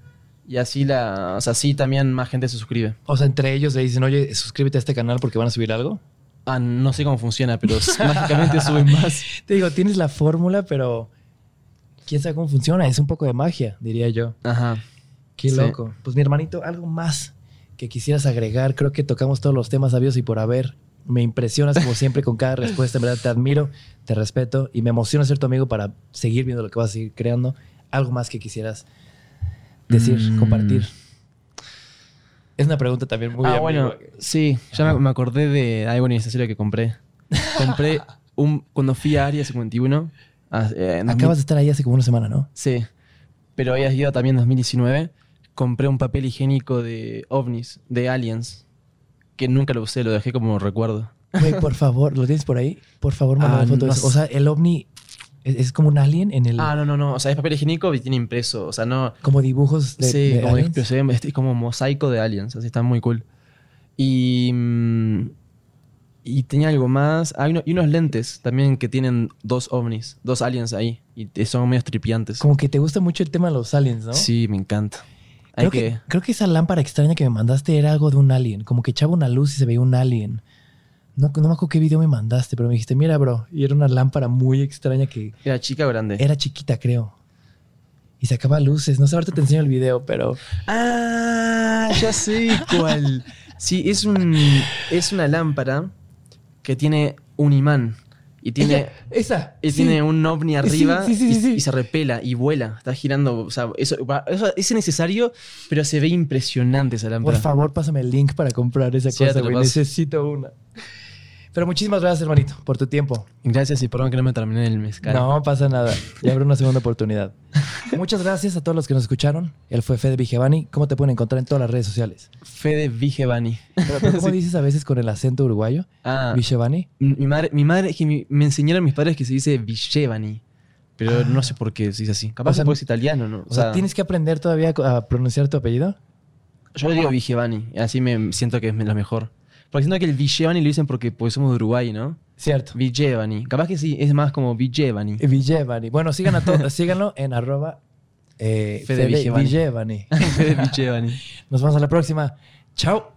Y así, la, o sea, así también más gente se suscribe. O sea, entre ellos le dicen, oye, suscríbete a este canal porque van a subir algo. Ah, no sé cómo funciona, pero mágicamente suben más. Te digo, tienes la fórmula, pero quién sabe cómo funciona. Es un poco de magia, diría yo. Ajá. Qué Sí. loco. Pues mi hermanito, algo más que quisieras agregar. Creo que tocamos todos los temas sabios y por haber. Me impresionas como siempre con cada respuesta. En verdad te admiro, te respeto y me emociona ser tu amigo para seguir viendo lo que vas a seguir creando. Algo más que quisieras decir, Mm. compartir. Es una pregunta también muy ah, bueno, sí, ya me, me acordé de algo innecesario que compré. Compré un. Cuando fui a Área 51. ah, eh, Acabas de estar ahí hace como una semana, ¿no? Sí. Pero habías ido también en 2019. Compré un papel higiénico de ovnis, de aliens. Que nunca lo usé, lo dejé como recuerdo. Güey, por favor, ¿lo tienes por ahí? Por favor, manda Ah, foto no. O sea, el ovni es, es como un alien en el... Ah, no, no, no. O sea, es papel higiénico y tiene impreso. O sea, no. Como dibujos de, sí, de como, aliens. es como mosaico de aliens. Así está muy cool. Y. mm, y tenía algo más. Ah, y, uno- y unos lentes también que tienen dos ovnis, dos aliens ahí. Y son medio tripiantes. Como que te gusta mucho el tema de los aliens, ¿no? Sí, me encanta. Creo que, que. creo que esa lámpara extraña que me mandaste era algo de un alien. Como que echaba una luz y se veía un alien. No, no me acuerdo qué video me mandaste, pero me dijiste, mira, bro. Y era una lámpara muy extraña que Era chica o grande. era chiquita, creo. Y sacaba luces. No sé, ahorita te enseño el video, pero... Ah, ya sé cuál. Sí, es un es una lámpara que tiene un imán y tiene Esa. y sí. tiene un ovni arriba sí, sí, y, se repela y vuela, está girando, o sea, eso, va- eso es necesario, pero se ve impresionante esa Por lámpara. favor, pásame el link para comprar esa cosa, güey. Necesito una. Pero muchísimas gracias, hermanito, por tu tiempo. Gracias y perdón que no me terminé el mezcal. No pasa nada. Ya habrá una segunda oportunidad. Muchas gracias a todos los que nos escucharon. Él fue Fede Vigevani. ¿Cómo te pueden encontrar en todas las redes sociales? Fede Vigevani. Pero, pero ¿cómo dices a veces con el acento uruguayo? Ah, Vigevani. mi madre, mi madre que mi- me enseñaron mis padres que se dice Vigevani, pero Ah. no sé por qué se dice así. Capaz O sea, porque es italiano, ¿no? O sea, ¿tienes que aprender todavía a pronunciar tu apellido? Yo le digo Vigevani, así me siento que es lo mejor. Porque siento que el Vigevani lo dicen porque pues, somos de Uruguay, ¿no? Cierto. Vigevani. Capaz que sí, es más como Vigevani. Vigevani. Bueno, sigan a todos, síganlo en arroba eh, Fede Vigevani. Nos vemos a la próxima. Chao.